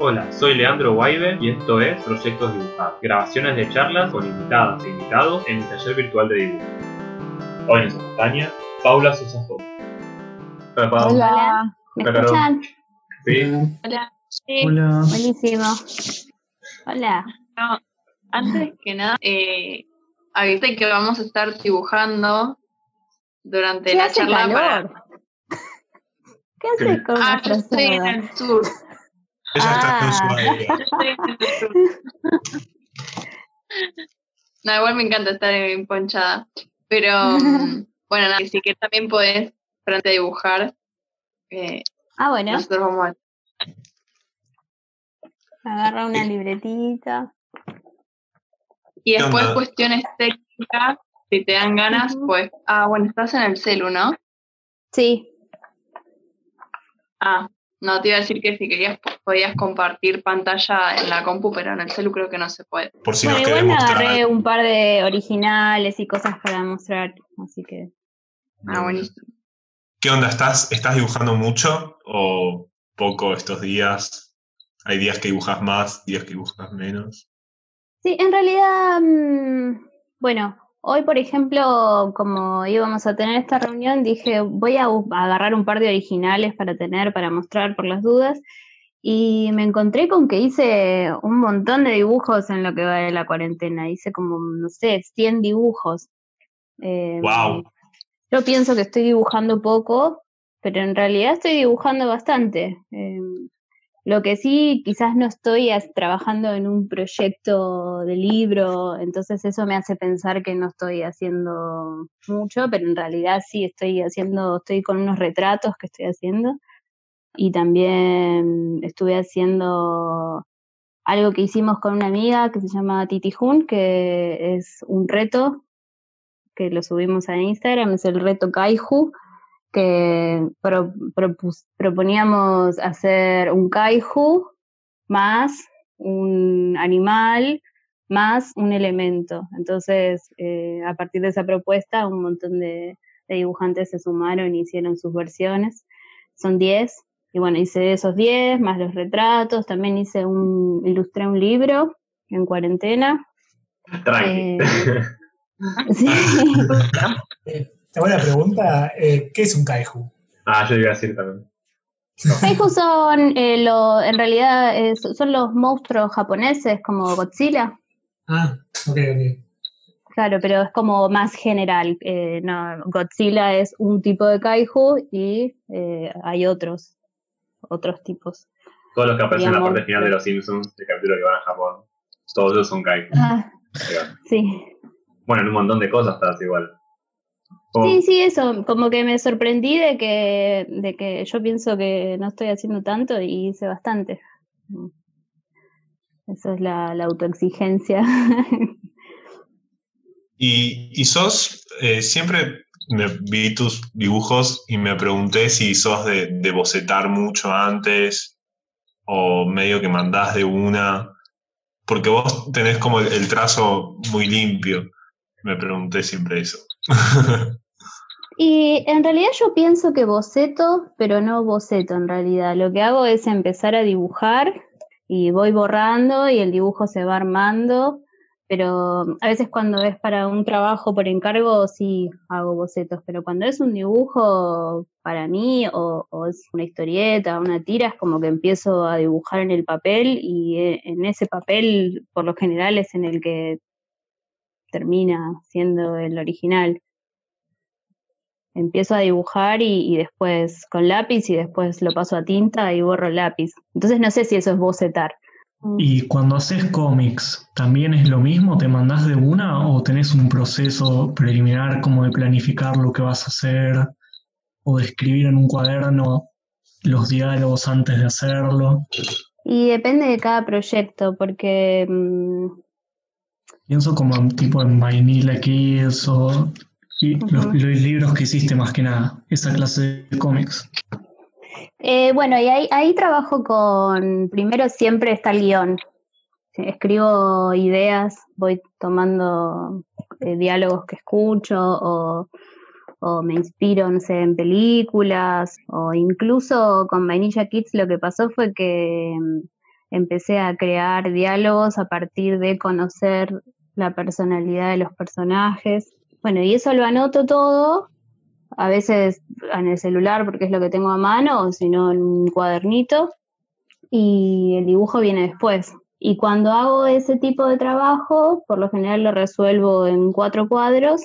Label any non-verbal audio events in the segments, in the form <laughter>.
Hola, soy Leandro Guaibe y esto es Proyectos Dibujados, grabaciones de charlas con invitadas e invitados en el taller virtual de dibujo. Hoy nos acompaña Paula Sosa Hola, Paula. Hola. ¿Me escuchan? Sí. Hola. Sí. Hola. Buenísimo. Hola. antes que nada, eh, avisé que vamos a estar dibujando durante la charla calor? <laughs> ¿Qué haces con ah, yo estoy en el sur. Ella está en su No, igual me encanta estar en ponchada. Pero <laughs> bueno, nada, sí que también podés frente a dibujar. Eh, ah, bueno. Nosotros vamos a... Agarra una libretita. Y después cuestiones técnicas, si te dan ganas, pues... Ah, bueno, estás en el celu, ¿no? Sí. Ah, no, te iba a decir que si querías podías compartir pantalla en la compu, pero en el celu creo que no se puede. Por si bueno, nos igual agarré un par de originales y cosas para mostrar, así que... Ah, buenísimo. ¿Qué onda? ¿Estás, ¿Estás dibujando mucho o poco estos días? ¿Hay días que dibujas más, días que dibujas menos? Sí, en realidad, mm, bueno, Hoy, por ejemplo, como íbamos a tener esta reunión, dije, voy a agarrar un par de originales para tener, para mostrar por las dudas. Y me encontré con que hice un montón de dibujos en lo que va de la cuarentena. Hice como, no sé, 100 dibujos. wow. Em, yo pienso que estoy dibujando poco, pero en realidad estoy dibujando bastante. Em, lo que sí, quizás no estoy trabajando en un proyecto de libro, entonces eso me hace pensar que no estoy haciendo mucho, pero en realidad sí estoy haciendo, estoy con unos retratos que estoy haciendo. Y también estuve haciendo algo que hicimos con una amiga que se llama Titi Jun, que es un reto que lo subimos a Instagram, es el reto Kaiju que proponíamos hacer un kaiju más un animal más un elemento. Entonces, eh, a partir de esa propuesta, un montón de, dibujantes se sumaron y hicieron sus versiones. Son 10. Y bueno, hice esos 10, más los retratos. También hice un, ilustré un libro en cuarentena. Tranqui. Eh, <laughs> sí. <laughs> <laughs> buena pregunta. Eh, ¿Qué es un kaiju? Ah, yo iba a decir también. Kaiju son, eh, lo, en realidad, son los monstruos japoneses como Godzilla. Ah, ok, ok. Claro, pero es como más general. Eh, no, Godzilla es un tipo de kaiju y hay otros, otros tipos. Todos los que aparecen en la parte final de los Simpsons, el capítulo que van a Japón, todos ellos son kaiju. Ah, sí. Bueno, en un montón de cosas estás igual. Sí, sí, eso, como que me sorprendí de que, de que yo pienso que no estoy haciendo tanto y hice bastante. Eso es la, autoexigencia. <laughs> Y, y sos, eh, siempre me vi tus dibujos y me pregunté si sos de, de bocetar mucho antes o medio que mandás de una, porque vos tenés como el trazo muy limpio. Me pregunté siempre eso. <laughs> Y en realidad yo pienso que boceto, pero no boceto en realidad. Lo que hago es empezar a dibujar y voy borrando y el dibujo se va armando, pero a veces cuando es para un trabajo por encargo sí hago bocetos, pero cuando es un dibujo para mí o, es una historieta, una tira, es como que empiezo a dibujar en el papel y eh, en ese papel por lo general es en el que termina siendo el original empiezo a dibujar y, después con lápiz y después lo paso a tinta y borro el lápiz. Entonces no sé si eso es bocetar. ¿Y cuando haces cómics, también es lo mismo? ¿Te mandás de una o tenés un proceso preliminar como de planificar lo que vas a hacer o de escribir en un cuaderno los diálogos antes de hacerlo? Y depende de cada proyecto, porque... Mm, Pienso como tipo en Vanilla Kids o y los, libros que hiciste más que nada, esa clase de cómics. Eh, bueno, y ahí, ahí trabajo con, primero siempre está el guion. Escribo ideas, voy tomando eh, diálogos que escucho o, o, me inspiro, no sé, en películas o incluso con Vanilla Kids lo que pasó fue que mm, empecé a crear diálogos a partir de conocer la personalidad de los personajes. Bueno, y eso lo anoto todo, a veces en el celular porque es lo que tengo a mano, o si no en un cuadernito, y el dibujo viene después. Y cuando hago ese tipo de trabajo, por lo general lo resuelvo en cuatro cuadros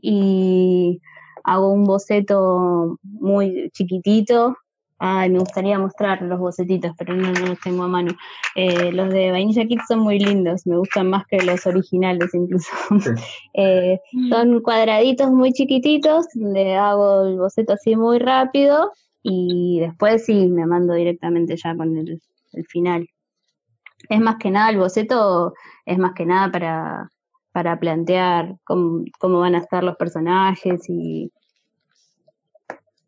y hago un boceto muy chiquitito Ay, me gustaría mostrar los bocetitos, pero no, los tengo a mano. Eh, los de Vainilla Kids son muy lindos, me gustan más que los originales incluso. <laughs> Eh, son cuadraditos muy chiquititos, le hago el boceto así muy rápido y después sí me mando directamente ya con el, final. Es más que nada, el boceto es más que nada para, para plantear cómo, cómo van a estar los personajes y,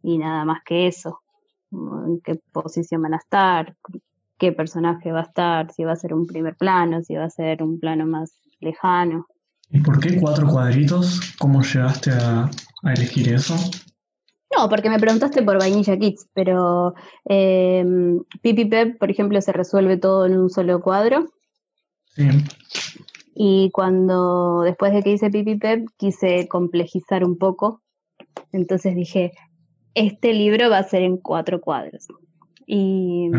y nada más que eso en qué posición van a estar, qué personaje va a estar, si va a ser un primer plano, si va a ser un plano más lejano. ¿Y por qué cuatro cuadritos? ¿Cómo llegaste a, elegir eso? No, porque me preguntaste por Vainilla Kids, pero eh, Pipi Pep, por ejemplo, se resuelve todo en un solo cuadro. Sí. Y cuando, después de que hice Pipi Pep, quise complejizar un poco. Entonces dije, este libro va a ser en cuatro cuadros. Y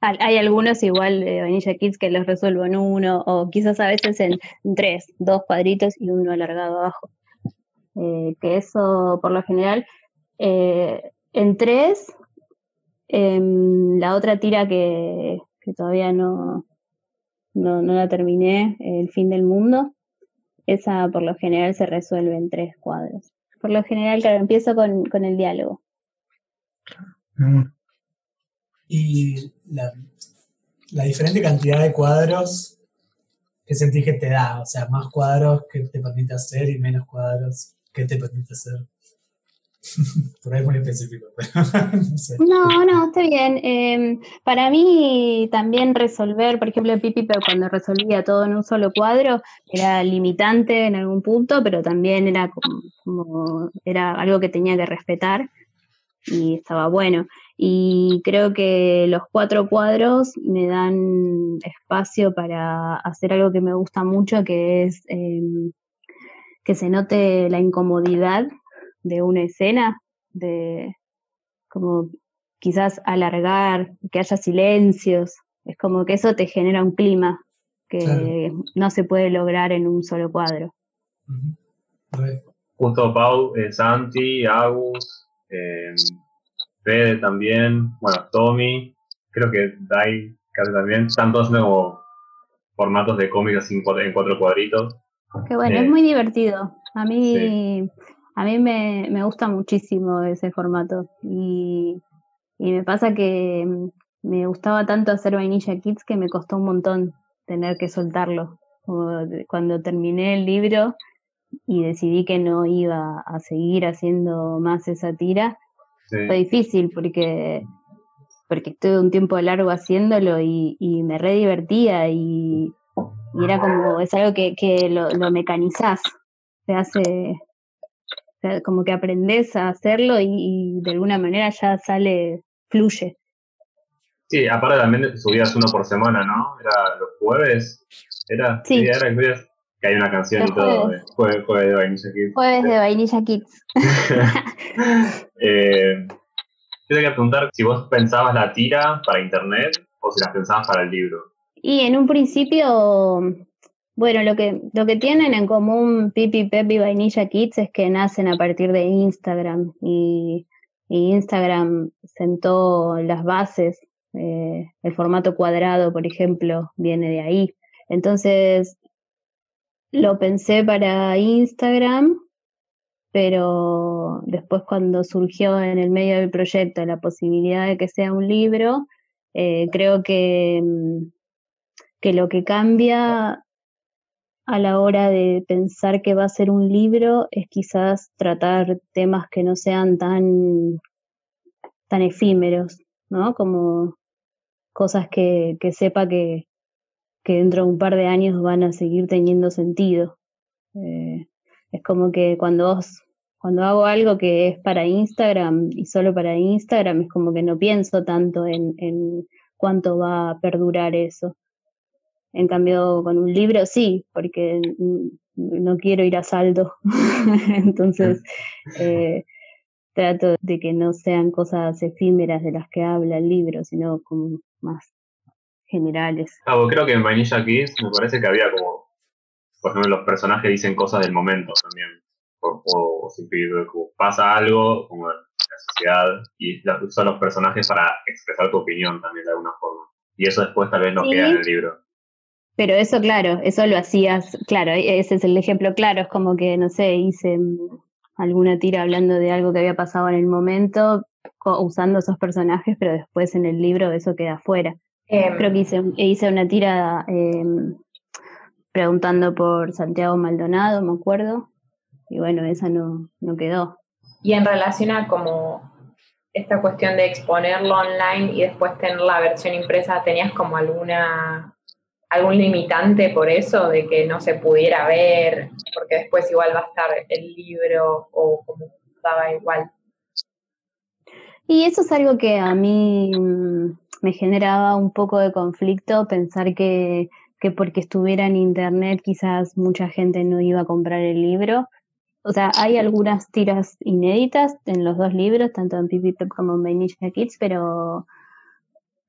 hay algunos igual de Vanilla Kids que los resuelvo en uno, o quizás a veces en tres, dos cuadritos y uno alargado abajo. Eh, que eso, por lo general, eh, en tres, la otra tira que, todavía no, no, no la terminé, El fin del mundo, esa por lo general se resuelve en tres cuadros por lo general, claro, empiezo con, el diálogo. Y la, diferente cantidad de cuadros que sentís que te da, o sea, más cuadros que te permite hacer y menos cuadros que te permite hacer. <laughs> Por ahí específico, <laughs> no No, está bien. Em, para mí también resolver, por ejemplo, Pipi, pero cuando resolvía todo en un solo cuadro, era limitante en algún punto, pero también era como, era algo que tenía que respetar y estaba bueno. Y creo que los cuatro cuadros me dan espacio para hacer algo que me gusta mucho, que es em, que se note la incomodidad de una escena, de como quizás alargar, que haya silencios, es como que eso te genera un clima que no se puede lograr en un solo cuadro. Junto Pau, eh, Santi, Agus, eh, Fede también, bueno, Tommy, creo que Dai casi también, están todos como formatos de cómics en cuatro, cuadritos. Qué bueno, es eh, muy divertido. A mí a mí me, me gusta muchísimo ese formato y, me pasa que mm, me gustaba tanto hacer Vainilla Kids que me costó un montón tener que soltarlo. cuando terminé el libro y decidí que no iba a seguir haciendo más esa tira, fue difícil porque porque estuve un tiempo largo haciéndolo y, y me re divertía y, era como, es algo que, que lo, lo mecanizás, se hace, como que aprendes a hacerlo y, de alguna manera ya sale, fluye. Sí, aparte también subías uno por semana, ¿no? Era los jueves, ¿era? Sí. era el jueves, que hay una canción y todo, jueves, jueves, de Vainilla Kids. Jueves de Vainilla Kids. <laughs> <laughs> eh, yo te quería preguntar si vos pensabas la tira para internet o si la pensabas para el libro. Y en un principio bueno, lo que, lo que tienen en común Pipi, Pepi Vainilla Kids es que nacen a partir de Instagram y, Instagram sentó las bases. Eh, el formato cuadrado, por ejemplo, viene de ahí. Entonces, lo pensé para Instagram, pero después cuando surgió en el medio del proyecto la posibilidad de que sea un libro, eh, creo que, que lo que cambia a la hora de pensar que va a ser un libro es quizás tratar temas que no sean tan, tan efímeros, ¿no? Como cosas que, que sepa que, que dentro de un par de años van a seguir teniendo sentido. Eh, es como que cuando cuando hago algo que es para Instagram y solo para Instagram, es como que no pienso tanto en, en cuánto va a perdurar eso. En cambio, con un libro sí, porque no quiero ir a saldo. <laughs> Entonces, eh, trato de que no sean cosas efímeras de las que habla el libro, sino como más generales. Ah, creo que en Vanilla Kiss me parece que había como, por ejemplo, los personajes dicen cosas del momento también. O, o, pasa algo como en la sociedad y usan los personajes para expresar tu opinión también de alguna forma. Y eso después tal vez no queda en el libro. Pero eso, claro, eso lo hacías, claro, ese es el ejemplo claro, es como que, no sé, hice alguna tira hablando de algo que había pasado en el momento, usando esos personajes, pero después en el libro eso queda fuera. Em, Creo que hice, hice una tira em, preguntando por Santiago Maldonado, me acuerdo, y bueno, esa no, no quedó. Y en relación a como esta cuestión de exponerlo online y después tener la versión impresa, ¿tenías como alguna algún limitante por eso, de que no se pudiera ver, porque después igual va a estar el libro o como estaba igual. Y eso es algo que a mí mm, me generaba un poco de conflicto, pensar que, que porque estuviera en internet quizás mucha gente no iba a comprar el libro. O sea, hay algunas tiras inéditas en los dos libros, tanto en Pipi como en Vainilla Kids, pero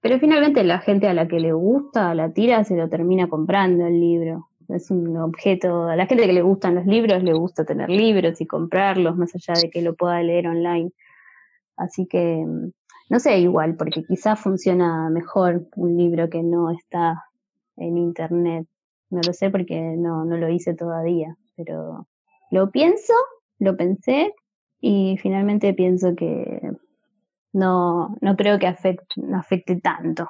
pero finalmente la gente a la que le gusta la tira se lo termina comprando el libro. Es un objeto, a la gente que le gustan los libros le gusta tener libros y comprarlos más allá de que lo pueda leer online. Así que no sé igual, porque quizás funciona mejor un libro que no está en internet. No lo sé porque no, no lo hice todavía, pero lo pienso, lo pensé y finalmente pienso que no, no creo que afecte, afecte tanto.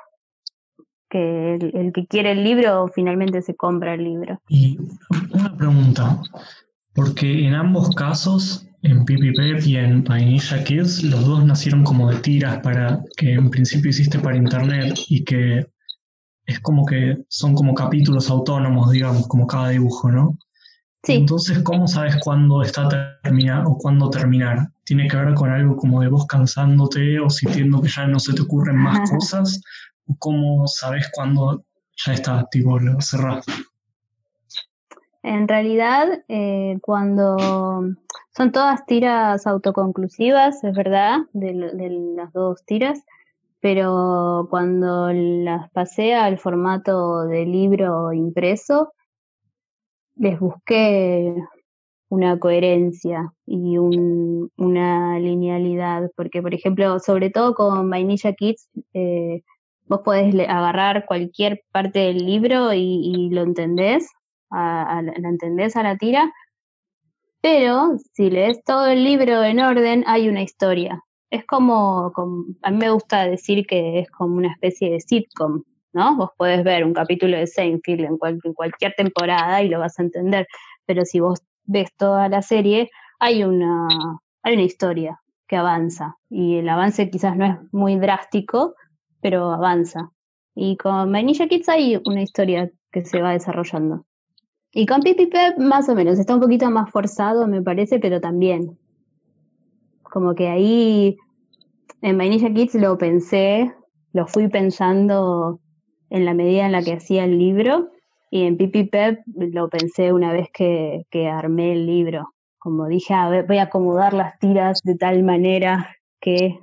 Que el, que quiere el libro finalmente se compra el libro. Y una pregunta, porque en ambos casos, en Pipi Pep y en Vainilla Kids, los dos nacieron como de tiras para que en principio hiciste para internet y que es como que son como capítulos autónomos, digamos, como cada dibujo, ¿no? Entonces, ¿cómo sabes cuándo está terminado o cuándo terminar? ¿Tiene que ver con algo como de vos cansándote o sintiendo que ya no se te ocurren más cosas? ¿O cómo sabes cuándo ya está, tipo, lo cerrás? En realidad, eh, cuando son todas tiras autoconclusivas, es verdad, de, de, las dos tiras, pero cuando las pasé al formato de libro impreso, les busqué una coherencia y un, una linealidad, porque por ejemplo, sobre todo con Vainilla Kids, eh, vos podés agarrar cualquier parte del libro y, lo entendés, a, la entendés a la tira, pero si lees todo el libro en orden, hay una historia. Es como, a mí me gusta decir que es como una especie de sitcom, ¿no? Vos podés ver un capítulo de Seinfeld en, cualquier temporada y lo vas a entender, pero si vos ves toda la serie, hay una, hay una historia que avanza y el avance quizás no es muy drástico, pero avanza. Y con Vanilla Kids hay una historia que se va desarrollando. Y con Pipi Pep más o menos, está un poquito más forzado me parece, pero también. Como que ahí en Vanilla Kids lo pensé, lo fui pensando en la medida en la que hacía el libro y en Pipi Pep lo pensé una vez que, armé el libro. Como dije, a ver, voy a acomodar las tiras de tal manera que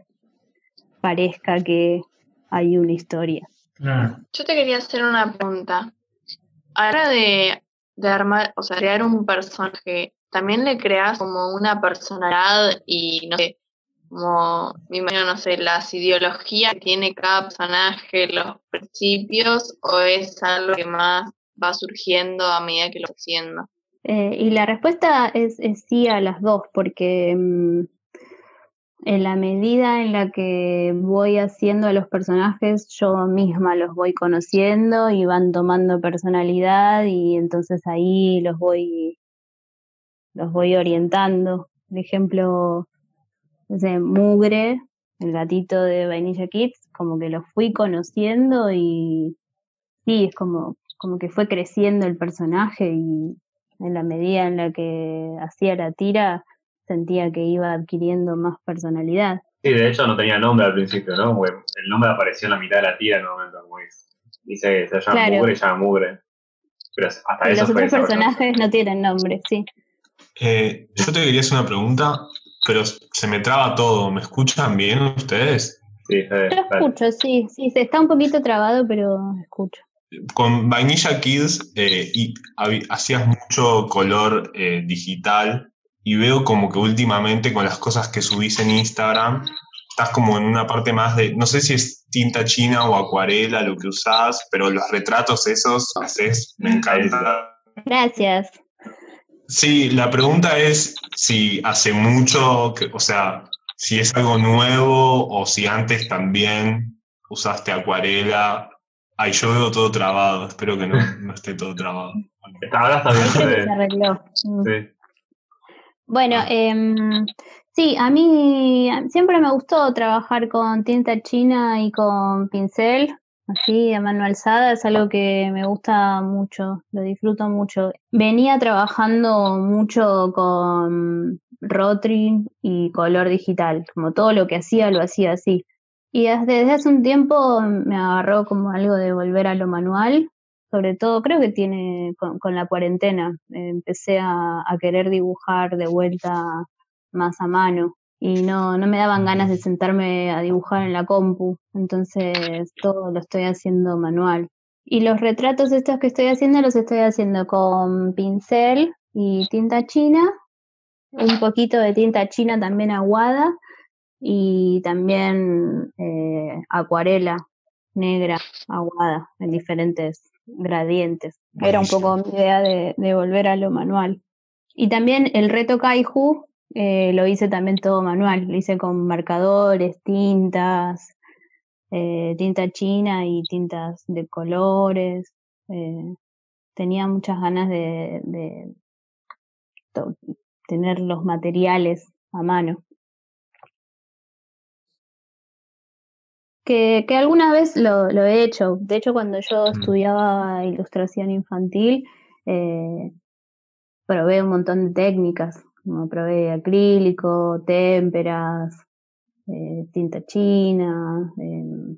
parezca que hay una historia. Yo te quería hacer una pregunta. Ahora de, de armar, o sea, crear un personaje, ¿también le creas como una personalidad y no sé, como, me imagino, no sé, las ideologías que tiene cada personaje, los principios, o es algo que más va surgiendo a medida que lo haciendo? Eh, y la respuesta es, sí a las dos, porque mm, en la medida en la que voy haciendo a los personajes, yo misma los voy conociendo y van tomando personalidad y entonces ahí los voy, los voy orientando. Por ejemplo, ese Mugre, el gatito de Vainilla Kids, como que lo fui conociendo y sí, es como, como que fue creciendo el personaje y en la medida en la que hacía la tira sentía que iba adquiriendo más personalidad. Sí, de hecho no tenía nombre al principio, ¿no? El nombre apareció en la mitad de la tira en un momento, como es- dice se llama Claro. Mugre y se llama Mugre. Pero hasta Y eso los otros personajes no tienen nombre, sí. Eh, yo te quería hacer una pregunta, pero se me traba todo. ¿Me escuchan bien ustedes? Sí, Fede, Yo escucho, sí, sí, se está un poquito trabado, pero escucho. Con Vainilla Kids eh, y hacías mucho color eh, digital y veo como que últimamente con las cosas que subís en Instagram estás como en una parte más de, no sé si es tinta china o acuarela lo que usás, pero los retratos esos haces, me encanta. Gracias. Sí, la pregunta es si hace mucho, que- o sea, si es algo nuevo o si antes también usaste acuarela. Ay, yo veo todo trabado, espero que no, no esté todo trabado. Está- Ahora está bien, se arregló. Sí. Bueno, em, sí, a mí siempre me gustó trabajar con tinta china y con pincel, así a mano alzada, es algo que me gusta mucho, lo disfruto mucho. Venía trabajando mucho con Rotring y color digital, como todo lo que hacía lo hacía así. Y desde, hace un tiempo me agarró como algo de volver a lo manual, sobre todo creo que tiene con, la cuarentena. empecé a querer dibujar de vuelta más a mano y no, no me daban ganas de sentarme a dibujar en la compu, entonces todo lo estoy haciendo manual. Y los retratos estos que estoy haciendo los estoy haciendo con pincel y tinta china, un poquito de tinta china también aguada y también eh, acuarela negra aguada en diferentes gradientes. Era un poco mi idea de, de volver a lo manual. Y también el reto Kaiju eh, lo hice también todo manual, lo hice con marcadores, tintas, eh, tinta china y tintas de colores. eh, tenía muchas ganas de, de tener los materiales a mano. Que, que alguna vez lo, lo he hecho. De hecho, cuando yo Mm. estudiaba ilustración infantil, probé un montón de técnicas, como probé acrílico, témperas, eh, tinta china, eh, no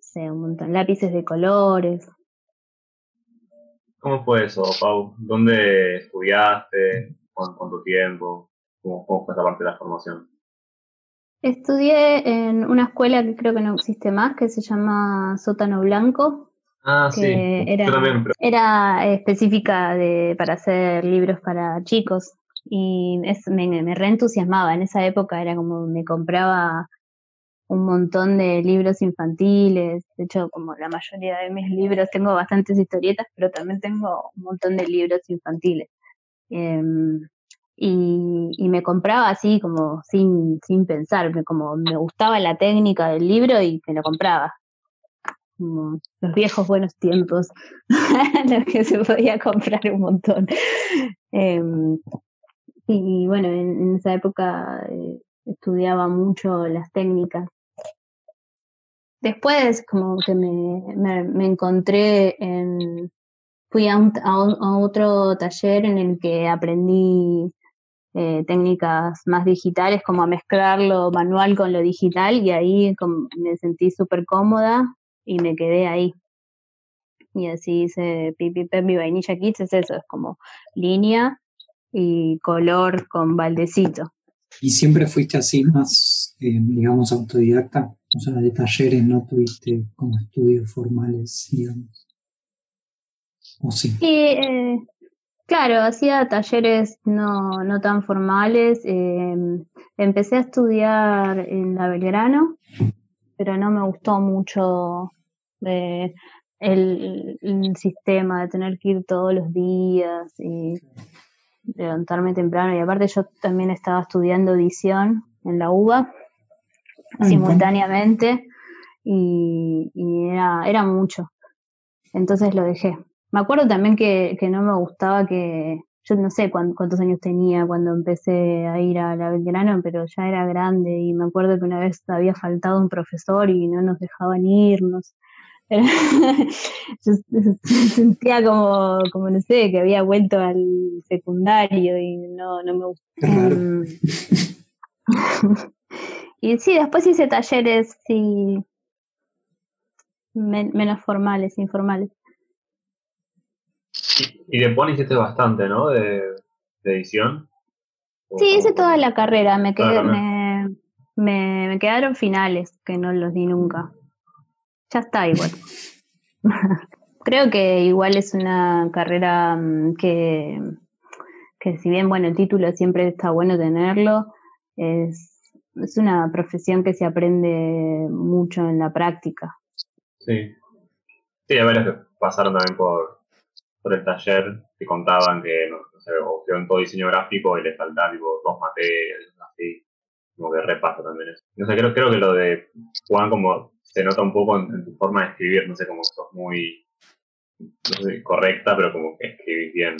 sé, un montón, lápices de colores. ¿Cómo fue eso, Pau? ¿Dónde estudiaste? ¿Cuánto, tiempo? ¿Cómo, ¿Cómo fue esa parte de la formación? Estudié en una escuela que creo que no existe más, que se llama Sótano Blanco, Ah, que sí. era, Yo también, pero era específica de, para hacer libros para chicos y es, me, me reentusiasmaba. En esa época era como me compraba un montón de libros infantiles. De hecho, como la mayoría de mis libros, tengo bastantes historietas, pero también tengo un montón de libros infantiles. Em, y, y me compraba así como sin, sin pensar, como me gustaba la técnica del libro y me lo compraba. Como los viejos buenos tiempos, <laughs> los que se podía comprar un montón. Em, y bueno, en, esa época eh, estudiaba mucho las técnicas. Después como que me, me, encontré en, fui a, un, a, otro taller en el que aprendí eh, técnicas más digitales, como a mezclar lo manual con lo digital y ahí me sentí súper cómoda y me quedé ahí. Y así hice Pipi Pepi Vainilla Kids, es eso, es como línea y color con baldecito. ¿Y siempre fuiste así más, eh, digamos, autodidacta? O sea, de talleres no tuviste como estudios formales, digamos. ¿O sí? Y eh, claro, hacía talleres no, no tan formales. eh, empecé a estudiar en la Belgrano, pero no me gustó mucho eh, el, el sistema de tener que ir todos los días y levantarme temprano. Y aparte yo también estaba estudiando edición en la UBA Ah, simultáneamente y, y era, era mucho. Entonces lo dejé. Me acuerdo también que, que no me gustaba que, yo no sé cuán- cuántos años tenía cuando empecé a ir a la Belgrano, pero ya era grande y me acuerdo que una vez había faltado un profesor y no nos dejaban irnos. <laughs> Yo sentía como, como, no sé, que había vuelto al secundario y no, no me raro. Mm. <laughs> y sí, después hice talleres sí, menos formales, informales. Y, de Pony hiciste bastante, ¿no? De, edición. Sí, hice toda la carrera, me, quedé, me, me, quedaron finales, que no los di nunca. Ya está igual. <laughs> Creo que igual es una carrera mm, que, que si bien, bueno, el título siempre está bueno tenerlo, es, es una profesión que se aprende mucho en la práctica. Sí. Sí, hay varios que pasaron también por, por el taller que contaban que, no, sé, o en todo diseño gráfico y les faltaban tipo dos materias, así, como que repaso también eso. No sé, creo, creo que lo de Juan como se nota un poco en, tu forma de escribir, no sé, que sos muy, no sé, correcta, pero como que escribís bien.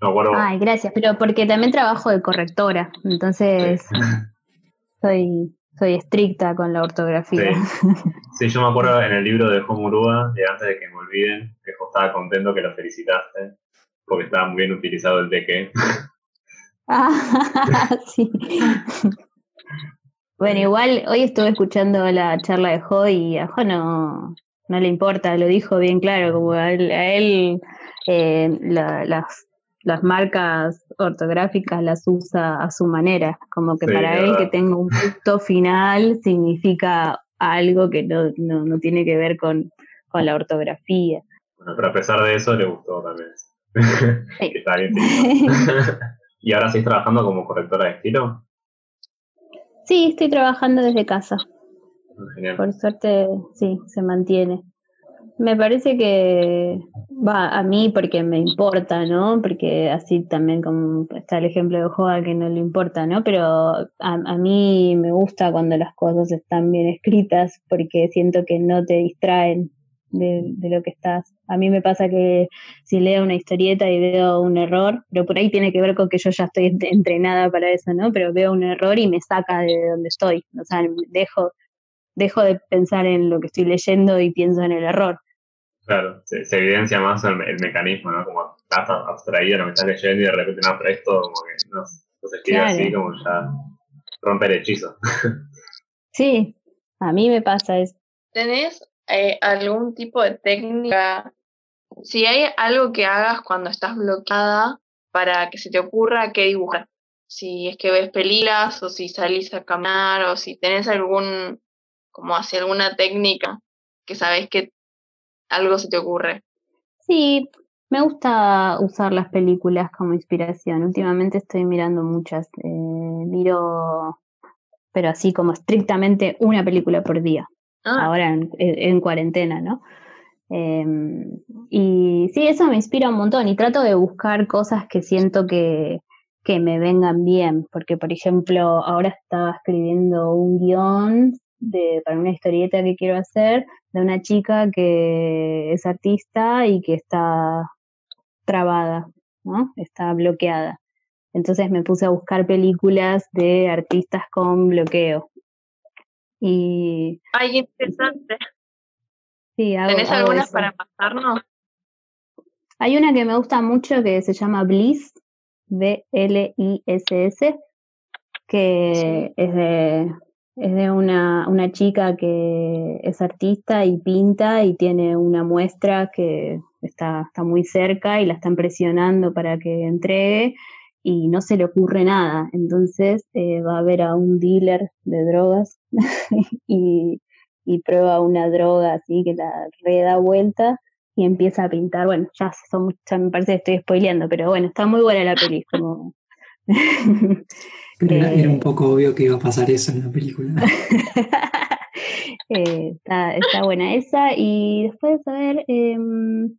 No acuerdo. Ay, gracias, pero porque también trabajo de correctora, entonces <laughs> soy soy estricta con la ortografía. Sí. yo me acuerdo en el libro de Homurúa, de antes de que me olviden, que yo estaba contento que lo felicitaste, porque estaba muy bien utilizado el de qué. <laughs> Ah, <laughs> sí. Bueno, igual hoy estuve escuchando la charla de Jo y a Jo no, no le importa, lo dijo bien claro, como a él, eh, las las marcas ortográficas las usa a su manera, como que para él que tenga un punto final significa algo que no, no, tiene que ver con, la ortografía. Bueno, pero a pesar de eso le gustó también. Sí. <laughs> Está bien. <laughs> <laughs> ¿Y ahora sigues trabajando como correctora de estilo? Sí, estoy trabajando desde casa. Genial. Por suerte, sí, se mantiene. Me parece que va a mí porque me importa, ¿no? Porque así también como está el ejemplo de Joa que no le importa, ¿no? Pero a, a, mí me gusta cuando las cosas están bien escritas porque siento que no te distraen de, de lo que estás. A mí me pasa que si leo una historieta y veo un error, pero por ahí tiene que ver con que yo ya estoy entrenada para eso, ¿no? Pero veo un error y me saca de donde estoy. O sea, dejo dejo de pensar en lo que estoy leyendo y pienso en el error. Claro, se, evidencia más el, mecanismo, ¿no? Como estás abstraído lo que estás leyendo y de repente no, pero esto como que no, se escribe así como ya rompe el hechizo. <laughs> Sí, a mí me pasa eso. ¿Tenés eh, algún tipo de técnica? Si hay algo que hagas cuando estás bloqueada para que se te ocurra qué dibujar. Si es que ves películas o si salís a caminar o si tenés algún como hacia alguna técnica que sabes que algo se te ocurre. Sí, me gusta usar las películas como inspiración. Últimamente estoy mirando muchas. Eh, miro, pero así como estrictamente una película por día. Ah. Ahora en, cuarentena, ¿no? Em, y sí, eso me inspira un montón y trato de buscar cosas que siento que, que me vengan bien, porque por ejemplo ahora estaba escribiendo un guion de, para una historieta que quiero hacer de una chica que es artista y que está trabada, ¿no? Está bloqueada. Entonces me puse a buscar películas de artistas con bloqueo. Y. Ay, interesante. Sí, ¿Tenés algunas para pasarnos? Hay una que me gusta mucho que se llama Bliss, B-L-I-S-S, que es de es de una, una chica que es artista y pinta y tiene una muestra que está, está muy cerca y la están presionando para que entregue y no se le ocurre nada. Entonces eh, va a ver a un dealer de drogas <laughs> y, y, prueba una droga así que la re da vuelta y empieza a pintar. Bueno, ya, son, ya me parece que estoy spoileando, pero bueno, está muy buena la peli. Como... Pero <laughs> era, un poco obvio que iba a pasar eso en la película. <laughs> Eh, está, buena esa. Y después, a ver, em,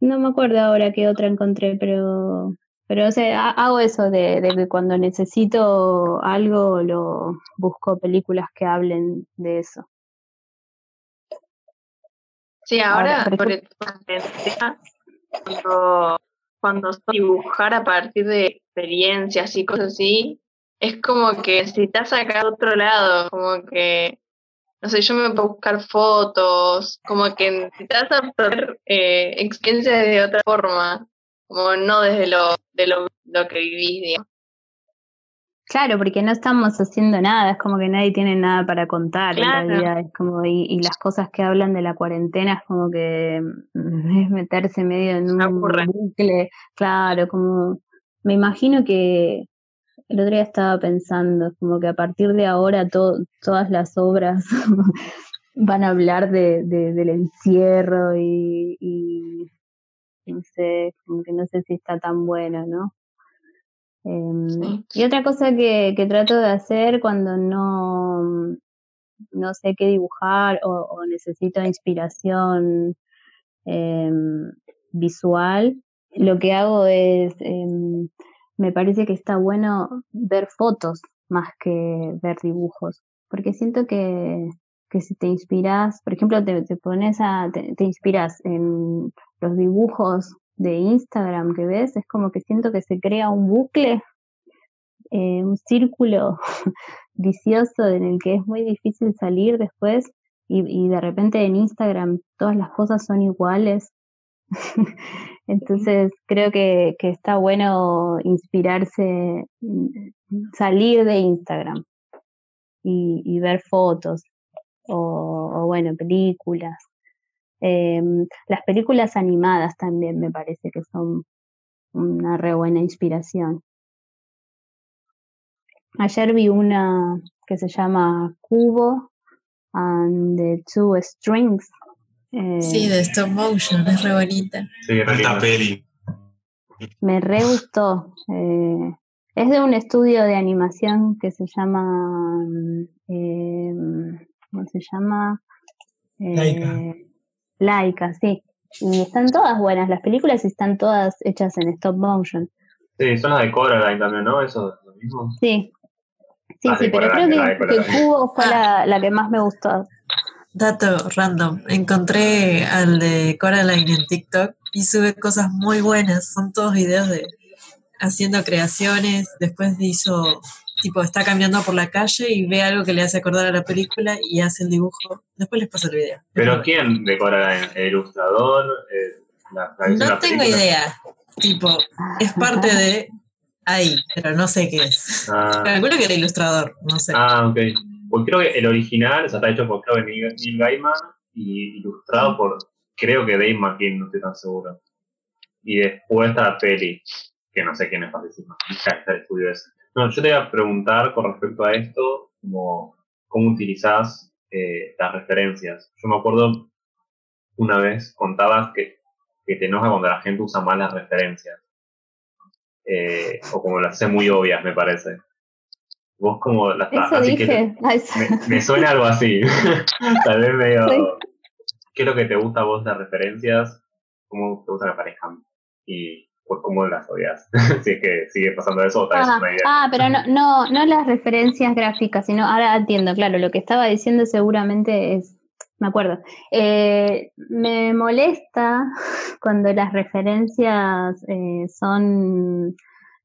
no me acuerdo ahora qué otra encontré, pero, pero o sea, hago eso de, que cuando necesito algo, lo busco películas que hablen de eso. Sí, ahora, por cuando cuando dibujar a partir de experiencias y cosas así, es como que necesitas sacar otro lado, como que, no sé, yo me a buscar fotos, como que necesitas absorber eh, experiencias de otra forma, como no desde lo, de lo, lo que vivís, digamos. Claro, porque no estamos haciendo nada, es como que nadie tiene nada para contar Claro. en realidad, es como, y, y las cosas que hablan de la cuarentena es como que mm, <laughs> es meterse medio en un bucle, claro, como, me imagino que el otro día estaba pensando, como que a partir de ahora to- todas las obras <laughs> van a hablar de, de- del encierro y, y no sé, como que no sé si está tan bueno, ¿no? Em, Sí. Y otra cosa que, que trato de hacer cuando no, no sé qué dibujar o, o necesito inspiración em, visual, lo que hago es, em, me parece que está bueno ver fotos más que ver dibujos, porque siento que, que si te inspiras, por ejemplo, te, te pones a, te, te inspiras en los dibujos de Instagram que ves, es como que siento que se crea un bucle, eh, un círculo <laughs> vicioso en el que es muy difícil salir después y, de repente en Instagram todas las cosas son iguales. <laughs> Entonces creo que, está bueno inspirarse, salir de Instagram y, y ver fotos o, o bueno, películas. Em, las películas animadas también me parece que son una re buena inspiración. Ayer vi una que se llama Cubo and the Two Strings. eh, Sí, de stop motion, es re bonita. Sí, Alta peli. Me re gustó. eh, es de un estudio de animación que se llama. eh, ¿Cómo se llama? Laika. Laika, sí. Y están todas buenas las películas y están todas hechas en stop motion. Sí, son las de Coraline también, ¿no? Eso es lo mismo. Sí. Sí, Ah, sí, pero creo que, que. Cubo fue la, la que más me gustó. Dato random. Encontré al de Coraline en TikTok y sube cosas muy buenas. Son todos videos de haciendo creaciones. Después hizo, tipo, está caminando por la calle y ve algo que le hace acordar a la película y hace el dibujo. Después les paso el video. ¿Pero quién de Coraline? ¿El ilustrador? Eh, la, la- No la tengo idea. Tipo, es parte de ahí, pero no sé qué es. Ah, Calculo que era ilustrador, no sé. ah, ok. Pues creo que el original, o sea, está hecho por creo Neil, Gaiman y ilustrado por creo que Dave McKean, no estoy tan seguro. Y después está la peli, que no sé quiénes participan. Ya está el estudio ese. No, yo te iba a preguntar con respecto a esto, como, cómo utilizás eh, las referencias. Yo me acuerdo una vez contabas que, que te enoja cuando la gente usa mal las referencias. Eh, o como las hace muy obvias, me parece. Vos como las Eso así que dije. Sí. me, me suena algo así. <laughs> Tal vez medio. ¿Qué es lo que te gusta a vos de las referencias? ¿Cómo te gusta que aparezcan? Y pues cómo las odias. <laughs> si es que sigue pasando eso, o tal vez Ah, una idea. ah, pero no, no, no las referencias gráficas, sino ahora entiendo, claro, lo que estaba diciendo seguramente es, me acuerdo, eh, me molesta <laughs> cuando las referencias eh, son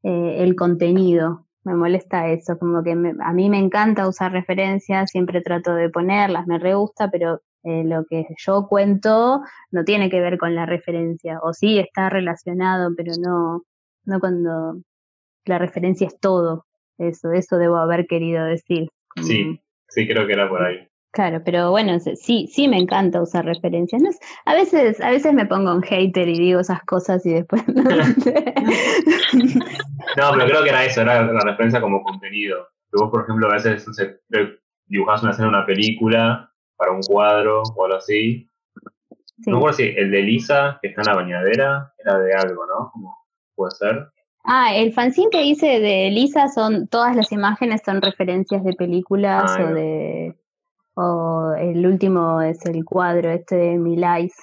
eh, el contenido, me molesta eso, como que me- a mí me encanta usar referencias, siempre trato de ponerlas, me re gusta, pero eh, lo que yo cuento no tiene que ver con la referencia, o sí está relacionado, pero no, no cuando la referencia es todo. Eso, eso debo haber querido decir. Sí, sí, creo que era por ahí. Claro, pero bueno, sí, sí me encanta usar referencias. No a veces, a veces me pongo en hater y digo esas cosas y después <laughs> no sé. No, pero creo que era eso, era la referencia como contenido. Que vos, por ejemplo, a veces no sé, dibujás una escena de una película para un cuadro o algo así. Sí. No me acuerdo si el de Lisa, que está en la bañadera, era de algo, ¿no? Como puede ser. Ah, el fanzine que hice de Lisa son, todas las imágenes son referencias de películas Ah, o de, o el último es el cuadro este de Milais,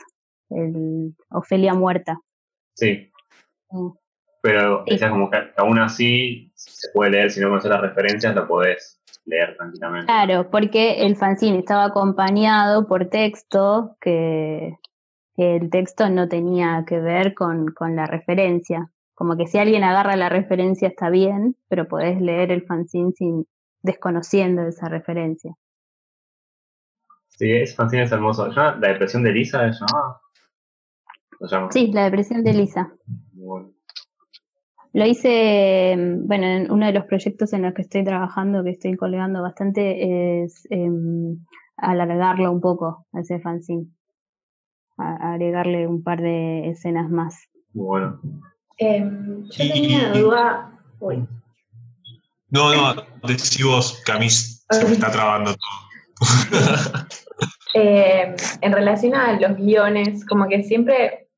el Ofelia Muerta. Sí. Mm. Pero Sí. como que aún así se puede leer, si no conoces las referencias, lo podés leer tranquilamente. Claro, porque el fanzine estaba acompañado por texto que, que el texto no tenía que ver con, con la referencia. Como que si alguien agarra la referencia está bien, pero podés leer el fanzine sin desconociendo esa referencia. Sí, ese fanzine es hermoso. ¿Ya ¿La depresión de Lisa se llamaba? Lo llama. Sí, la depresión de Lisa. Bueno. Lo hice, mm, bueno, en uno de los proyectos en los que estoy trabajando, que estoy colgando bastante, es em, alargarlo un poco a ese fanzine. A- agregarle un par de escenas más. Bueno. Em, yo Y- tenía y- duda. Uy. No, no, decí vos mí se me está trabando todo. <laughs> Eh, en relación a los guiones, como que siempre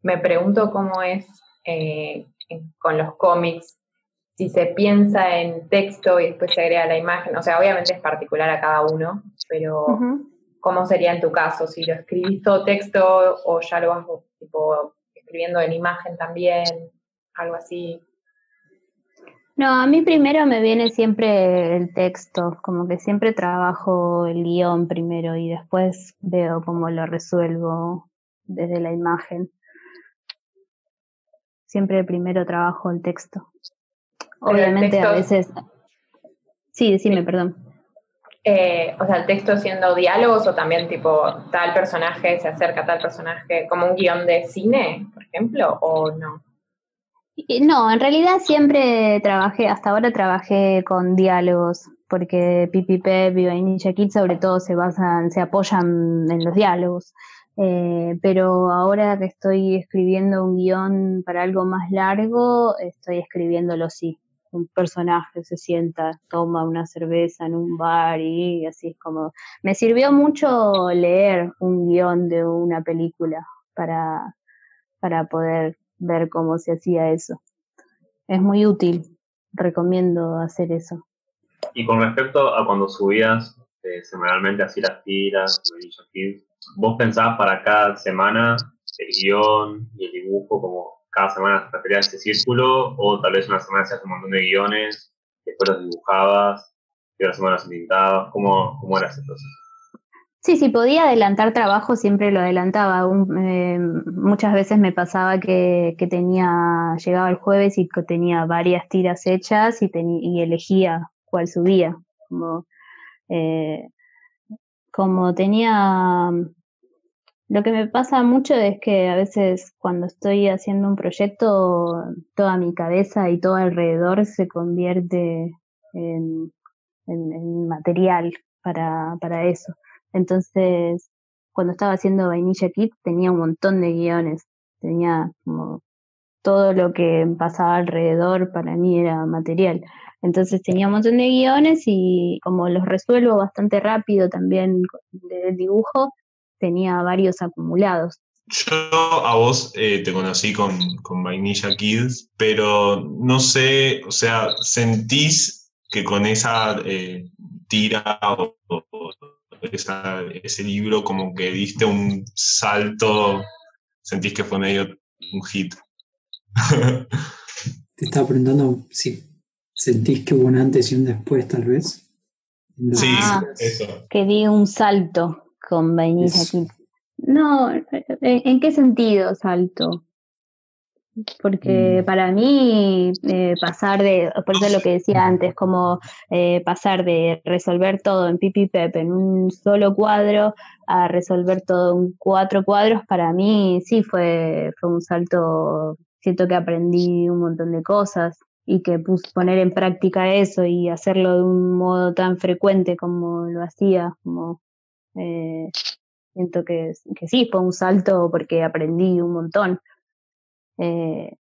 me pregunto cómo es eh, en- con los cómics, si se piensa en texto y después se agrega la imagen, o sea, obviamente es particular a cada uno, pero. ¿cómo sería en tu caso? Si lo escribís todo texto o ya lo vas tipo, escribiendo en imagen también, algo así. No, a mí primero me viene siempre el texto, como que siempre trabajo el guion primero y después veo cómo lo resuelvo desde la imagen. Siempre primero trabajo el texto. El Obviamente a veces... Sí, decime, perdón. Eh, o sea, el texto siendo diálogos o también tipo tal personaje se acerca a tal personaje, como un guion de cine, por ejemplo, o no. No, en realidad siempre trabajé, hasta ahora trabajé con diálogos, porque Pipi Pep y Vainilla Kid sobre todo se basan, se apoyan en los diálogos. Eh, pero ahora que estoy escribiendo un guion para algo más largo, estoy escribiéndolo sí. Un personaje se sienta, toma una cerveza en un bar y así es como... Me sirvió mucho leer un guion de una película para, para poder ver cómo se hacía eso. Es muy útil, recomiendo hacer eso. Y con respecto a cuando subías eh, semanalmente así las tiras, ¿vos pensabas para cada semana el guion y el dibujo como cada semana te referías a ese círculo? ¿O tal vez una semana hacías un montón de guiones, después los dibujabas, y otra semana los pintabas? ¿Cómo, cómo era ese proceso? Sí, si podía adelantar trabajo, siempre lo adelantaba. Eh, muchas veces me pasaba que, que tenía, llegaba el jueves y que tenía varias tiras hechas y, teni- y elegía cuál subía. Eh, como tenía, lo que me pasa mucho es que a veces cuando estoy haciendo un proyecto, toda mi cabeza y todo alrededor se convierte en, en- en material para, para eso. Entonces, cuando estaba haciendo Vainilla Kid tenía un montón de guiones, tenía como todo lo que pasaba alrededor para mí era material. Entonces tenía un montón de guiones y como los resuelvo bastante rápido también del dibujo, tenía varios acumulados. Yo a vos eh, te conocí con, con Vainilla Kids, pero no sé, o sea, ¿sentís que con esa eh, tira o, ese libro como que diste un salto, sentís que fue medio un hit? Te estaba preguntando si sentís que hubo un antes y un después, tal vez. sí, que Ah. eso. Que di un salto con Eso. Kid. No, ¿en en qué sentido salto? Porque Mm. para mí eh, pasar de, por eso lo que decía antes, como eh, pasar de resolver todo en Pipi Pep en un solo cuadro a resolver todo en cuatro cuadros, para mí sí fue, fue un salto, siento que aprendí un montón de cosas y que pus, poner en práctica eso y hacerlo de un modo tan frecuente como lo hacía, como eh, siento que, que sí, fue un salto porque aprendí un montón. Eh,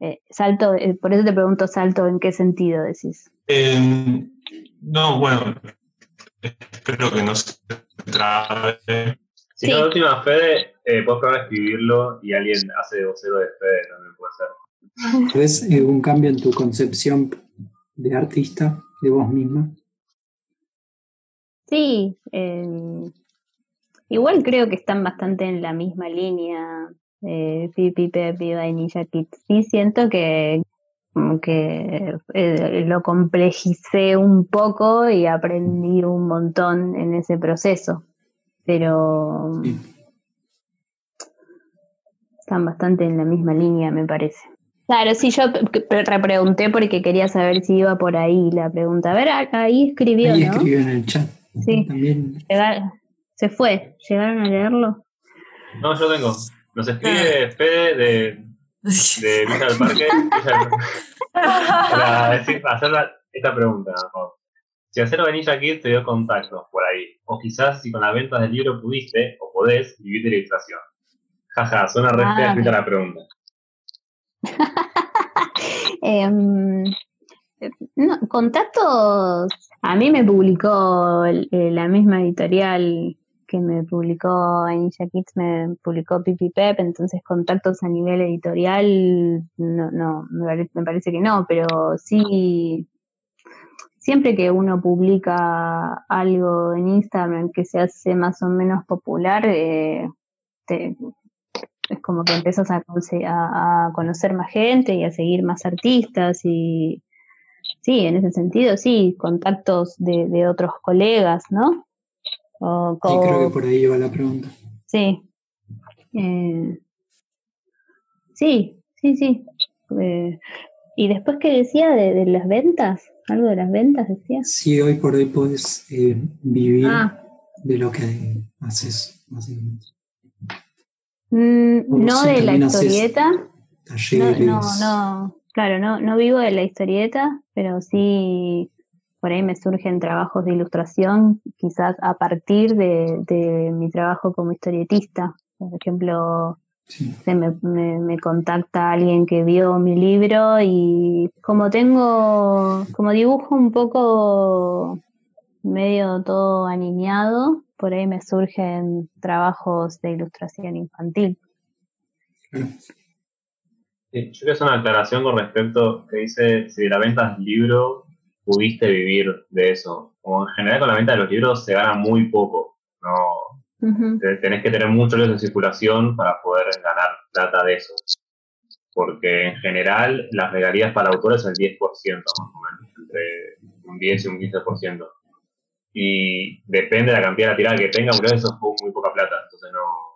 eh, salto, eh, por eso te pregunto salto, ¿en qué sentido decís? Eh, no, bueno, espero que no se trabe. Si Sí. no, la última, Fede, eh, puedes probar a escribirlo y alguien hace de vocero de Fede también puede ser. <laughs> ¿Ves eh, un cambio en tu concepción de artista, de vos misma? Sí, eh, igual creo que están bastante en la misma línea, eh, Pipi, Pep y Vainilla Kid. Sí siento que como que eh, lo complejicé un poco y aprendí un montón en ese proceso, pero Sí. están bastante en la misma línea, me parece. Claro, sí, yo repregunté porque quería saber si iba por ahí la pregunta. A ver, ahí escribió, Ahí ¿no? escribió en el chat. Sí. También Llegar- se fue, llegaron a leerlo. No, yo tengo. Nos escribe Fede de de Villa del Parque. <laughs> Para decir, para hacer esta pregunta. ¿no? Si hacer Vanilla Kid te dio contactos por ahí, o quizás si con las ventas del libro pudiste o podés vivir de la ilustración. Jaja, suena re Ah. la pregunta. <laughs> Em, no, contactos, a mí me publicó eh, la misma editorial que me publicó Vanilla Kids, me publicó Pipi Pep, entonces contactos a nivel editorial, no, no, me pare- me parece que no, pero sí, siempre que uno publica algo en Instagram que se hace más o menos popular, eh, te- es como que empiezas a, a- conocer más gente y a seguir más artistas y sí, en ese sentido, sí, contactos de, de otros colegas, ¿no? O, co- creo que por ahí va la pregunta. Sí. Eh, sí, sí, sí. Eh, y después, ¿qué decía de, de las ventas? ¿Algo de las ventas decía? Sí, hoy por hoy puedes eh, vivir Ah, de lo que haces, básicamente. mm, no si de la historieta. No, Talleres. no, no, claro, no, no vivo de la historieta, pero sí por ahí me surgen trabajos de ilustración, quizás a partir de, de mi trabajo como historietista. Por ejemplo, Sí. se me, me, me contacta alguien que vio mi libro y como tengo, como dibujo un poco medio todo aniñado, por ahí me surgen trabajos de ilustración infantil. Sí, yo quiero hacer una aclaración con respecto que dice si de la venta del libro pudiste vivir de eso. Como en general con la venta de los libros se gana muy poco. No, Te- tenés que tener libros en circulación para poder ganar plata de eso. Porque en general las regalías para autores son el 10% más o menos, entre un 10 y un 15%. Y depende de la cantidad de la tirada que tenga, pero eso es muy poca plata. Entonces no.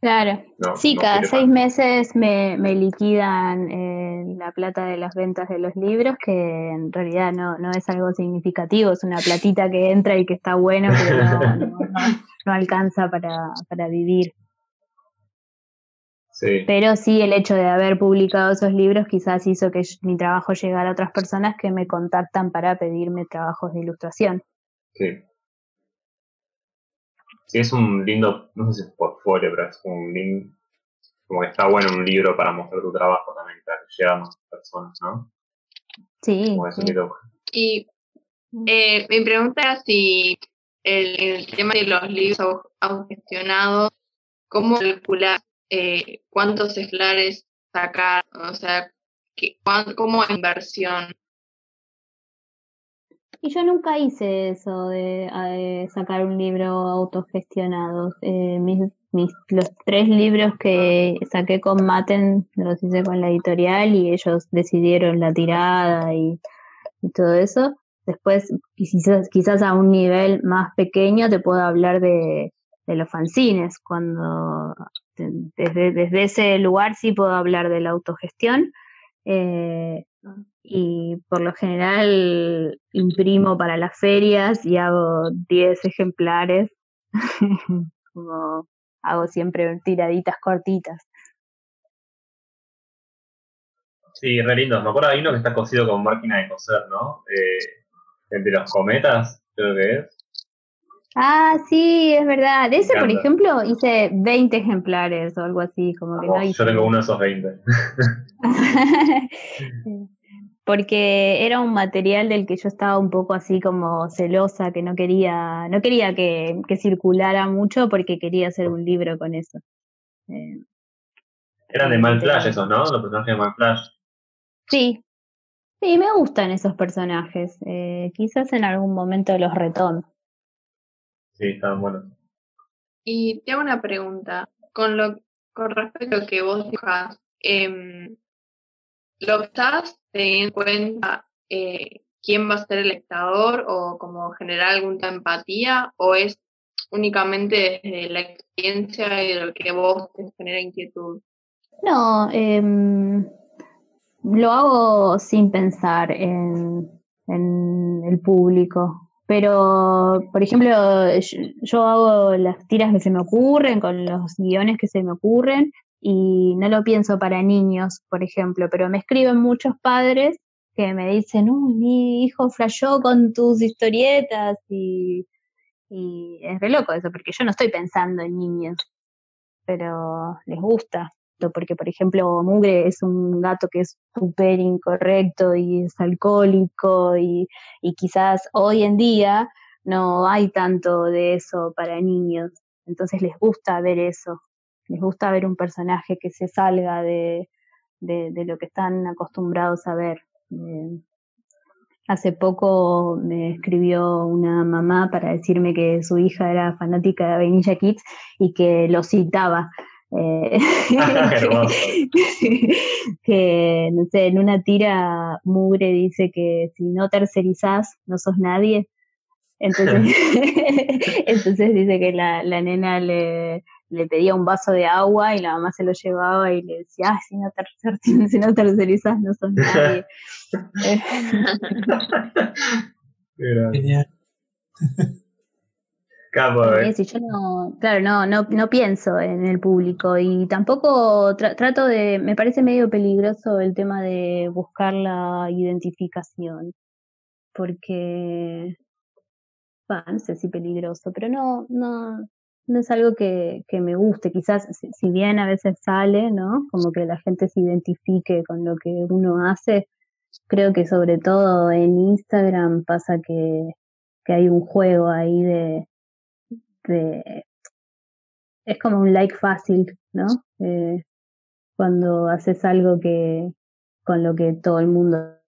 Claro. no Sí, no cada seis meses me, me liquidan eh, la plata de las ventas de los libros, que en realidad no, no es algo significativo, es una platita que entra y que está bueno, pero no- no alcanza para, para vivir. Sí. Pero sí, el hecho de haber publicado esos libros quizás hizo que mi trabajo llegara a otras personas que me contactan para pedirme trabajos de ilustración. Sí. Sí, es un lindo, no sé si es portfolio, pero es como un lindo, como que está bueno un libro para mostrar tu trabajo también, para que llegue a más personas, ¿no? Sí, Como es un sí. lindo- Y eh, mi pregunta era si el, el tema de los libros au- autogestionados, ¿cómo calcular eh, cuántos ejemplares sacar? O sea, que, cuán- ¿cómo es inversión? Y yo nunca hice eso de, eh, sacar un libro autogestionado. Eh, mis, mis- los tres libros que saqué con Maten los hice con la editorial y ellos decidieron la tirada y, y todo eso. Después, quizás, quizás a un nivel más pequeño te puedo hablar de, de los fanzines. Cuando de- desde, desde ese lugar sí puedo hablar de la autogestión. Eh, y por lo general imprimo para las ferias y hago 10 ejemplares. <laughs> Como hago siempre tiraditas cortitas. Sí, re lindo. Me acuerdo hay uno que está cosido con máquina de coser, ¿no? Eh, el de los cometas, creo que es. Ah, sí, es verdad. De ese, por ejemplo, hice 20 ejemplares o algo así, como que no hice. yo tengo uno de esos 20. <laughs> <laughs> Porque era un material del que yo estaba un poco así como celosa, que no quería, no quería que, que circulara mucho porque quería hacer un libro con eso. Eh, Eran de Malflash esos, ¿no? Los personajes de Malflash. Sí, sí, me gustan esos personajes. Eh, quizás en algún momento los retomo. Sí, estaban buenos. Y te hago una pregunta. Con lo con respecto a lo que vos dibujas, em, ¿lo estás teniendo en cuenta eh, quién va a ser el lector o como generar alguna empatía o es únicamente desde la experiencia y de lo que vos te genera inquietud? No, em, lo hago sin pensar en, en el público. Pero, por ejemplo, yo, yo hago las tiras que se me ocurren, con los guiones que se me ocurren, y no lo pienso para niños, por ejemplo, pero me escriben muchos padres que me dicen, uy, mi hijo flasheó con tus historietas y, y es re loco eso, porque yo no estoy pensando en niños, pero les gusta, porque por ejemplo Mugre es un gato que es súper incorrecto y es alcohólico y, y quizás hoy en día no hay tanto de eso para niños, entonces les gusta ver eso, les gusta ver un personaje que se salga de, de, de lo que están acostumbrados a ver. Eh, hace poco me escribió una mamá para decirme que su hija era fanática de Vainilla Kids y que lo citaba. <laughs> Eh, <laughs> que, no sé, en una tira Mugre dice que si no tercerizás, no sos nadie. Entonces, <laughs> entonces dice que la, la nena le, le pedía un vaso de agua y la mamá se lo llevaba y le decía, ah, si no, tercer, <laughs> si no tercerizas no sos nadie. <laughs> Genial. <laughs> Capo, eh. Sí, yo no, claro, no, no, no pienso en el público y tampoco tra- trato de, me parece medio peligroso el tema de buscar la identificación, porque, bah, no sé si peligroso, pero no, no, no es algo que, que me guste, quizás si, bien a veces sale, ¿no? Como que la gente se identifique con lo que uno hace, creo que sobre todo en Instagram pasa que, que hay un juego ahí de, de es como un like fácil, ¿no? Eh, cuando haces algo que con lo que todo el mundo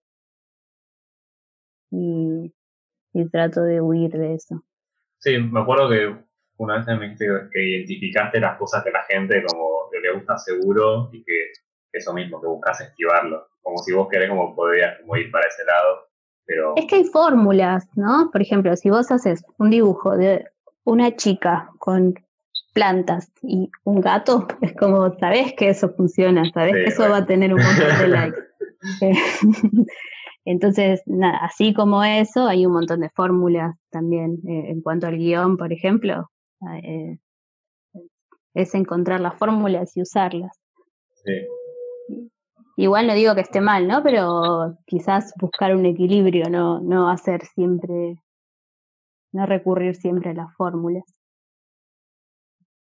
y, y trato de huir de eso. Sí, me acuerdo que una vez me dijiste que- identificaste las cosas que la gente como que le gusta seguro y que eso mismo, que buscas esquivarlo. Como si vos querés como podrías como ir para ese lado, pero Es que hay fórmulas, ¿no? Por ejemplo, si vos haces un dibujo de una chica con plantas y un gato, <laughs> es como, sabés que eso funciona, sabés Sí, que eso bueno. va a tener un montón de <laughs> likes. <laughs> Entonces, nada, así como eso, hay un montón de fórmulas también. eh, en cuanto al guion, por ejemplo, eh, es encontrar las fórmulas y usarlas. sí. Igual no digo que esté mal, ¿no? Pero quizás buscar un equilibrio, no, no hacer siempre, no recurrir siempre a las fórmulas.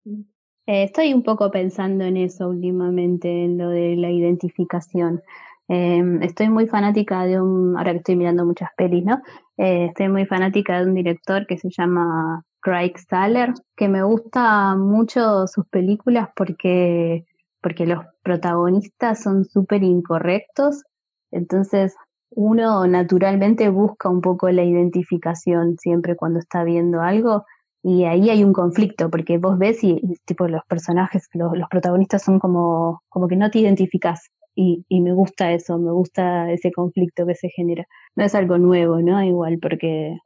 Eh, estoy un poco pensando en eso últimamente, en lo de la identificación. Eh, estoy muy fanática de un, ahora que estoy mirando muchas pelis, ¿no? Eh, estoy muy fanática de un director que se llama Craig Saller, que me gusta mucho sus películas porque, porque los protagonistas son súper incorrectos, entonces uno naturalmente busca un poco la identificación siempre cuando está viendo algo y ahí hay un conflicto porque vos ves y, tipo los personajes, los, los protagonistas son como, como que no te identificás y, y me gusta eso, me gusta ese conflicto que se genera. No es algo nuevo, ¿no? Igual porque,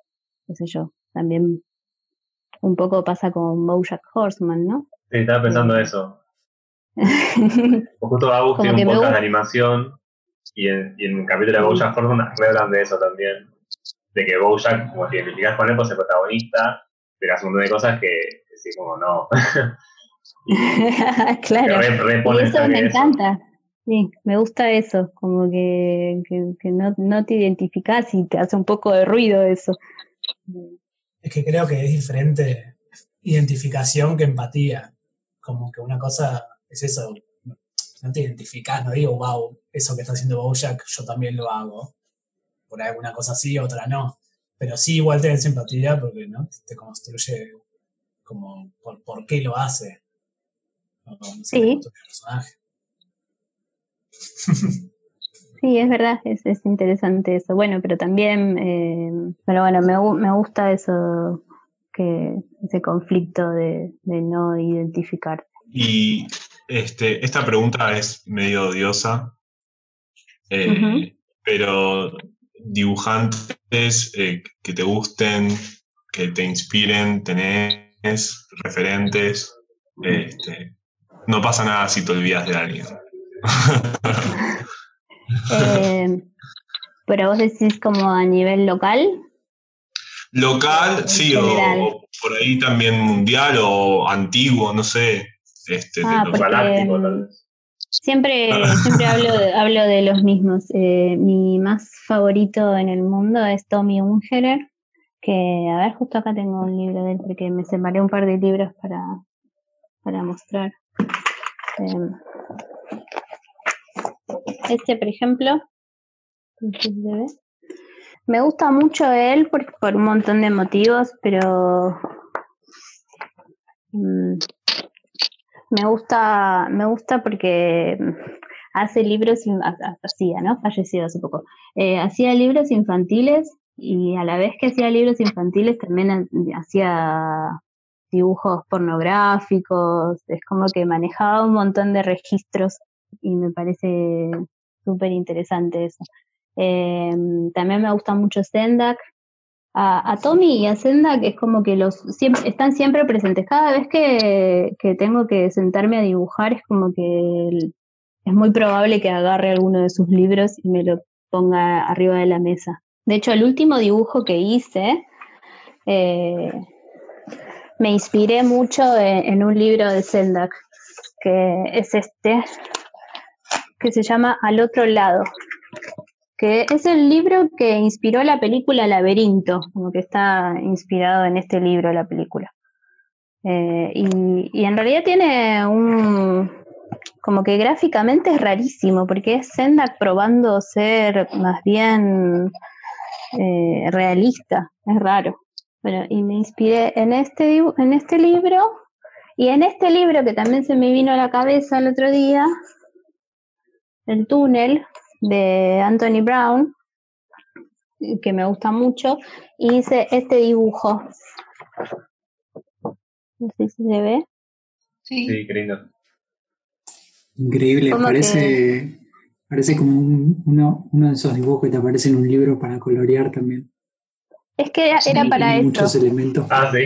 qué sé yo, también un poco pasa con Bojack Horseman, ¿no? Sí, estaba pensando Sí. eso. <laughs> Justo Agus tiene un podcast de animación y en, y en un capítulo de Bojack Horseman hablan de eso también. De que Bojack, como te identificás con él, pues es el protagonista, pero hace un montón de cosas que, sí, como no. <laughs> y <laughs> claro. re, re Y eso me eso. encanta. Sí, me gusta eso, como que, que, que no, no te identificás y te hace un poco de ruido eso. Es que creo que es diferente identificación que empatía. Como que una cosa es eso, no te identificás, no digo, wow, eso que está haciendo Bojack, yo también lo hago. Por alguna cosa sí, otra no. Pero sí, igual tenés empatía porque ¿no? te construye como por, por qué lo hace. Sí. personaje. <laughs> Sí, es verdad, es, es interesante eso. Bueno, pero también, eh, pero bueno, me, me gusta eso, que ese conflicto de, de no identificar. Y este, esta pregunta es medio odiosa, eh, pero dibujantes eh, que te gusten, que te inspiren, tenés referentes, este, no pasa nada si te olvidas de alguien. <laughs> Eh, pero vos decís como a nivel local. Local, sí, o, general. o por ahí también mundial o antiguo, no sé. este, Ah, de los- porque, Galáctico, tal vez. Siempre, Ah. siempre hablo, de, <laughs> hablo de los mismos. Eh, mi más favorito en el mundo es Tommy Ungerer, que, a ver, justo acá tengo un libro de él, porque me separé un par de libros para, para mostrar. Em, este, por ejemplo, me gusta mucho él por, un montón de motivos, pero mm, me gusta, me gusta porque hace libros, hacía, ¿no? Falleció hace poco. Eh, hacía libros infantiles y a la vez que hacía libros infantiles también ha- hacía dibujos pornográficos, es como que manejaba un montón de registros y me parece súper interesante eso. Eh, también me gusta mucho Sendak. A, Tommy y a Sendak es como que los siempre, están siempre presentes. Cada vez que, que tengo que sentarme a dibujar es como que es muy probable que agarre alguno de sus libros y me lo ponga arriba de la mesa. De hecho, el último dibujo que hice, eh, me inspiré mucho en, en un libro de Sendak, que es este, que se llama Al otro lado, que es el libro que inspiró la película Laberinto, como que está inspirado en este libro la película. Eh, y, y en realidad tiene un, como que gráficamente es rarísimo, porque es Sendak probando ser más bien eh, realista, es raro. Bueno, y me inspiré en este, en este libro y en este libro que también se me vino a la cabeza el otro día, El túnel de Anthony Brown, que me gusta mucho, y hice este dibujo. No sé si se ve. Sí. Sí, qué lindo. Increíble, parece, parece como un- uno, uno de esos dibujos que te aparece en un libro para colorear también. Es que era, era para eso. muchos elementos. Ah, sí.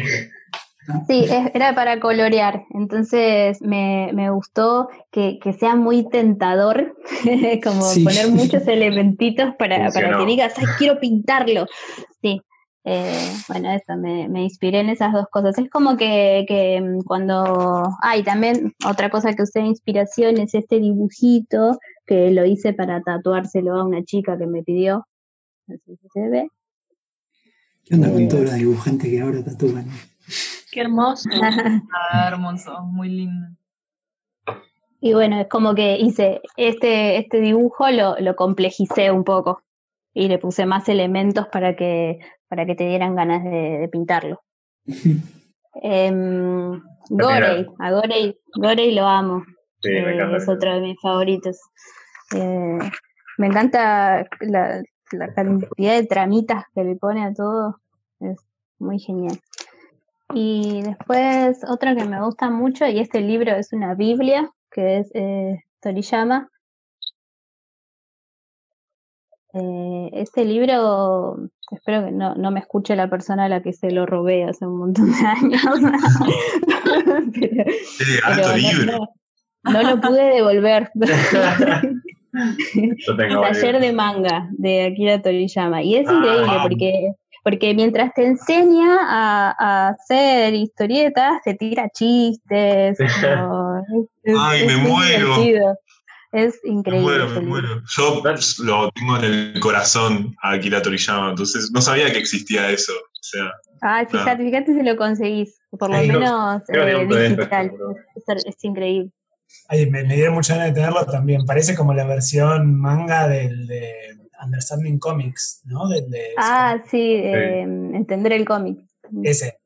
Sí, es- era para colorear. Entonces me, me gustó que, que sea muy tentador, <laughs> como Sí. poner muchos elementitos para, para que digas, ay, quiero pintarlo. Sí. Eh, bueno, eso, me, me inspiré en esas dos cosas. Es como que, que mm, cuando... Ay, también otra cosa que usé de inspiración es este dibujito que lo hice para tatuárselo a una chica que me pidió. No sé si se ve. ¿Qué onda con Eh. todos los dibujantes que ahora tatúan? Qué hermoso. <laughs> Ah, hermoso, muy lindo. Y bueno, es como que hice este, este dibujo, lo, lo complejicé un poco y le puse más elementos para que, para que te dieran ganas de, de pintarlo. <laughs> Em, Gorey, a Gorey, Gorey lo amo, Sí, me eh, encanta. es otro de mis favoritos. Eh, me encanta la, la cantidad de tramitas que le pone a todo, es muy genial. Y después otra que me gusta mucho, y este libro es una Biblia, que es eh, Toriyama. Eh, este libro, espero que no, no me escuche la persona a la que se lo robé hace un montón de años. <laughs> Pero- pero no- libro. no, no lo pude devolver. <laughs> <laughs> Taller de manga de Akira Toriyama. Y es Ah. increíble porque, porque mientras te enseña a, a hacer historietas, te tira chistes. <laughs> como- es, Ay, es me muero. divertido. Es Me increíble. muero, ese me muero. Yo lo tengo en el corazón a Akira Toriyama, entonces no sabía que existía eso. O sea, Ay, fíjate, fíjate si lo conseguís. Por lo menos eh, digital. Es, es increíble. Ay, me, me dieron mucha ganas de tenerlo también. Parece como la versión manga del de Understanding Comics, ¿no? De Ah, sí, eh, entender el cómic. ese.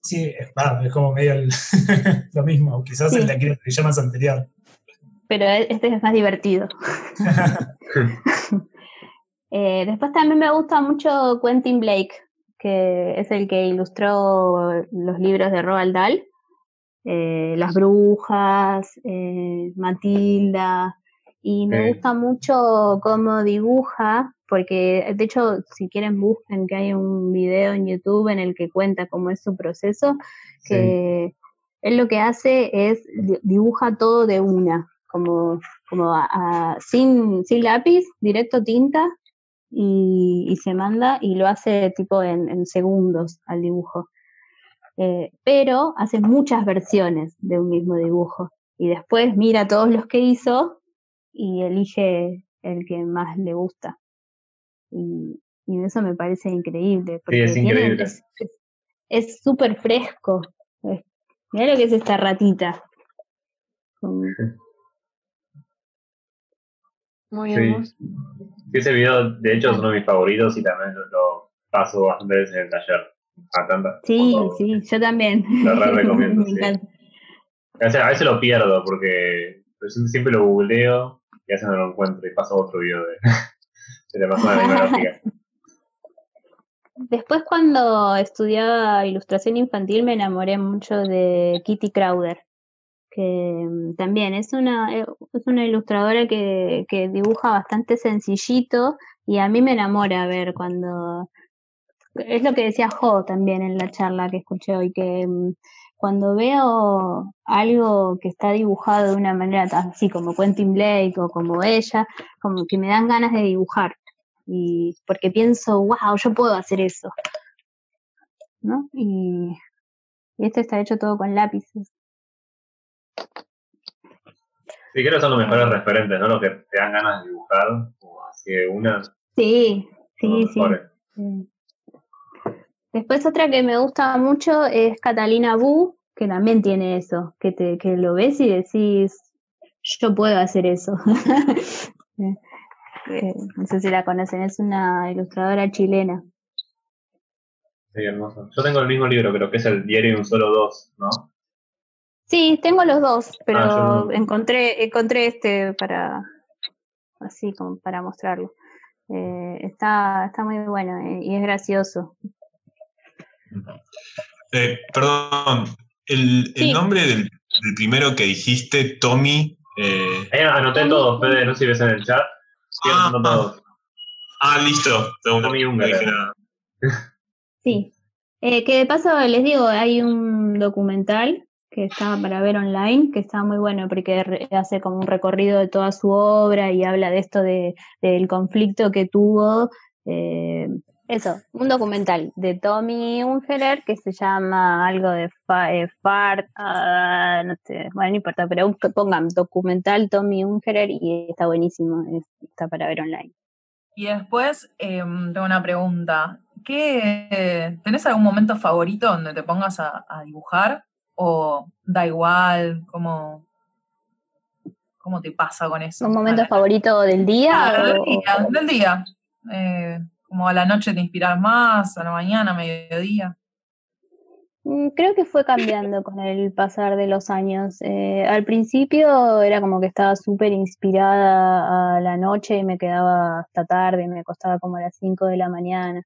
Sí, es, claro, es como medio el- <laughs> lo mismo. Quizás Sí. el de Akira Toriyama es anterior. Pero e- este es más divertido. <laughs> Eh, después también me gusta mucho Quentin Blake, que es el que ilustró los libros de Roald Dahl, eh, Las Brujas, eh, Matilda, y me gusta mucho cómo dibuja, porque de hecho si quieren busquen que hay un video en YouTube en el que cuenta cómo es su proceso, que él lo que hace es di- dibuja todo de una, como, como a- a- sin, sin lápiz, directo tinta, y, y se manda y lo hace tipo en, en segundos al dibujo. Eh, pero hace muchas versiones de un mismo dibujo. y después mira todos los que hizo y elige el que más le gusta. Y, y eso me parece increíble. Porque es tiene- increíble. es- es- es súper fresco. Es- Mirá lo que es esta ratita. Muy Sí. hermoso. Sí, ese video, de hecho, es uno de mis favoritos y también lo, paso bastante veces en el taller. A tanta, Sí, sí, yo también. Lo re <laughs> recomiendo, Me sí. encanta. O sea, a veces lo pierdo porque siempre, siempre lo googleo y veces no lo encuentro y paso otro video de, <laughs> de la persona. Después cuando estudiaba ilustración infantil me enamoré mucho de Kitty Crowder, que mm, también es una, eh, es una ilustradora que, que dibuja bastante sencillito y a mí me enamora ver cuando... Es lo que decía Jo también en la charla que escuché hoy, que mm, cuando veo algo que está dibujado de una manera así como Quentin Blake o como ella, como que me dan ganas de dibujar y porque pienso, wow, yo puedo hacer eso, ¿no? Y, y esto está hecho todo con lápices. Sí, creo que son los mejores referentes, ¿no? Los que te dan ganas de dibujar, o así de una, Sí, sí, sí. Después otra que me gusta mucho es Catalina Bu, que también tiene eso, que te, que lo ves y decís, yo puedo hacer eso. <laughs> Eh, no sé si la conocen, es una ilustradora chilena. Sí, hermoso. Yo tengo el mismo libro, creo que es el diario de un solo dos, ¿no? Sí, tengo los dos, pero Ah, no. encontré, encontré este para así como para mostrarlo. Eh, está, está muy bueno eh, y es gracioso. Eh, perdón, el, el Sí. nombre del, del primero que dijiste, Tommy. eh, Ahí anoté todo, Fede, no sé si ves en el chat. Sí, Ah, todos. ah, listo. Tommy nada. Sí. Eh, que de paso les digo, hay un documental que está para ver online, que está muy bueno porque hace como un recorrido de toda su obra y habla de esto de, del conflicto que tuvo. eh, eso, un documental de Tommy Ungerer que se llama algo de fa- eh, Fart, ah, no sé, bueno, no importa, pero pongan documental Tommy Ungerer y está buenísimo, es- está para ver online. Y después em, tengo una pregunta. ¿Qué, ¿Tenés algún momento favorito donde te pongas a, a dibujar? ¿O da igual? ¿Cómo, ¿Cómo te pasa con eso? ¿Un momento favorito del día? Ah, del o- día, del día. Eh, como a la noche te inspiras más, a la mañana, mediodía. Mm, Creo que fue cambiando con el pasar de los años. Eh, al principio era como que estaba súper inspirada a la noche y me quedaba hasta tarde, me acostaba como a las 5 de la mañana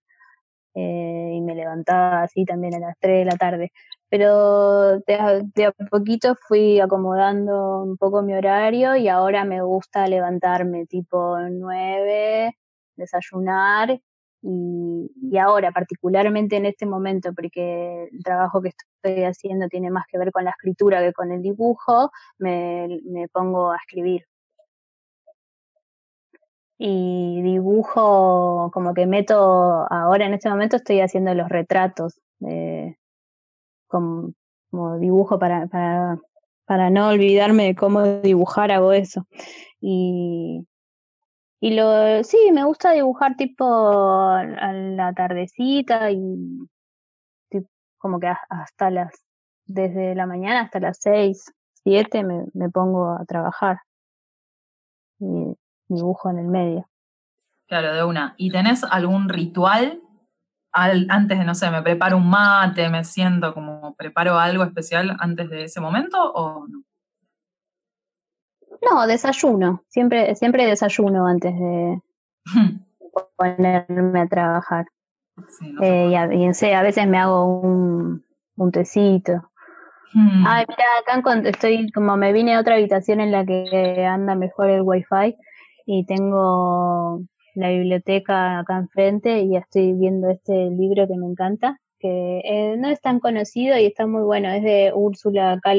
eh, y me levantaba así también a las 3 de la tarde. Pero de a, de a poquito fui acomodando un poco mi horario y ahora me gusta levantarme tipo 9, desayunar y, ahora, particularmente en este momento, porque el trabajo que estoy haciendo tiene más que ver con la escritura que con el dibujo, me, me pongo a escribir. Y dibujo, como que meto, ahora en este momento estoy haciendo los retratos, eh, como, como dibujo para, para, para no olvidarme de cómo dibujar, hago eso. Y, y lo, sí, me gusta dibujar tipo a la tardecita y tip- como que hasta las, desde la mañana hasta las seis, siete me, me pongo a trabajar. Y dibujo en el medio. Claro, de una. ¿Y tenés algún ritual? Al- antes de, no sé, me preparo un mate, me siento como preparo algo especial antes de ese momento o no? No, desayuno. Siempre, siempre desayuno antes de <laughs> ponerme a trabajar. Sí, no sé. Eh, y, a, y, sé, a veces me hago un, un tecito. Hmm. Ay, mira, acá estoy como me vine a otra habitación en la que anda mejor el wifi y tengo la biblioteca acá enfrente y estoy viendo este libro que me encanta, que eh, no es tan conocido y está muy bueno, es de Úrsula K.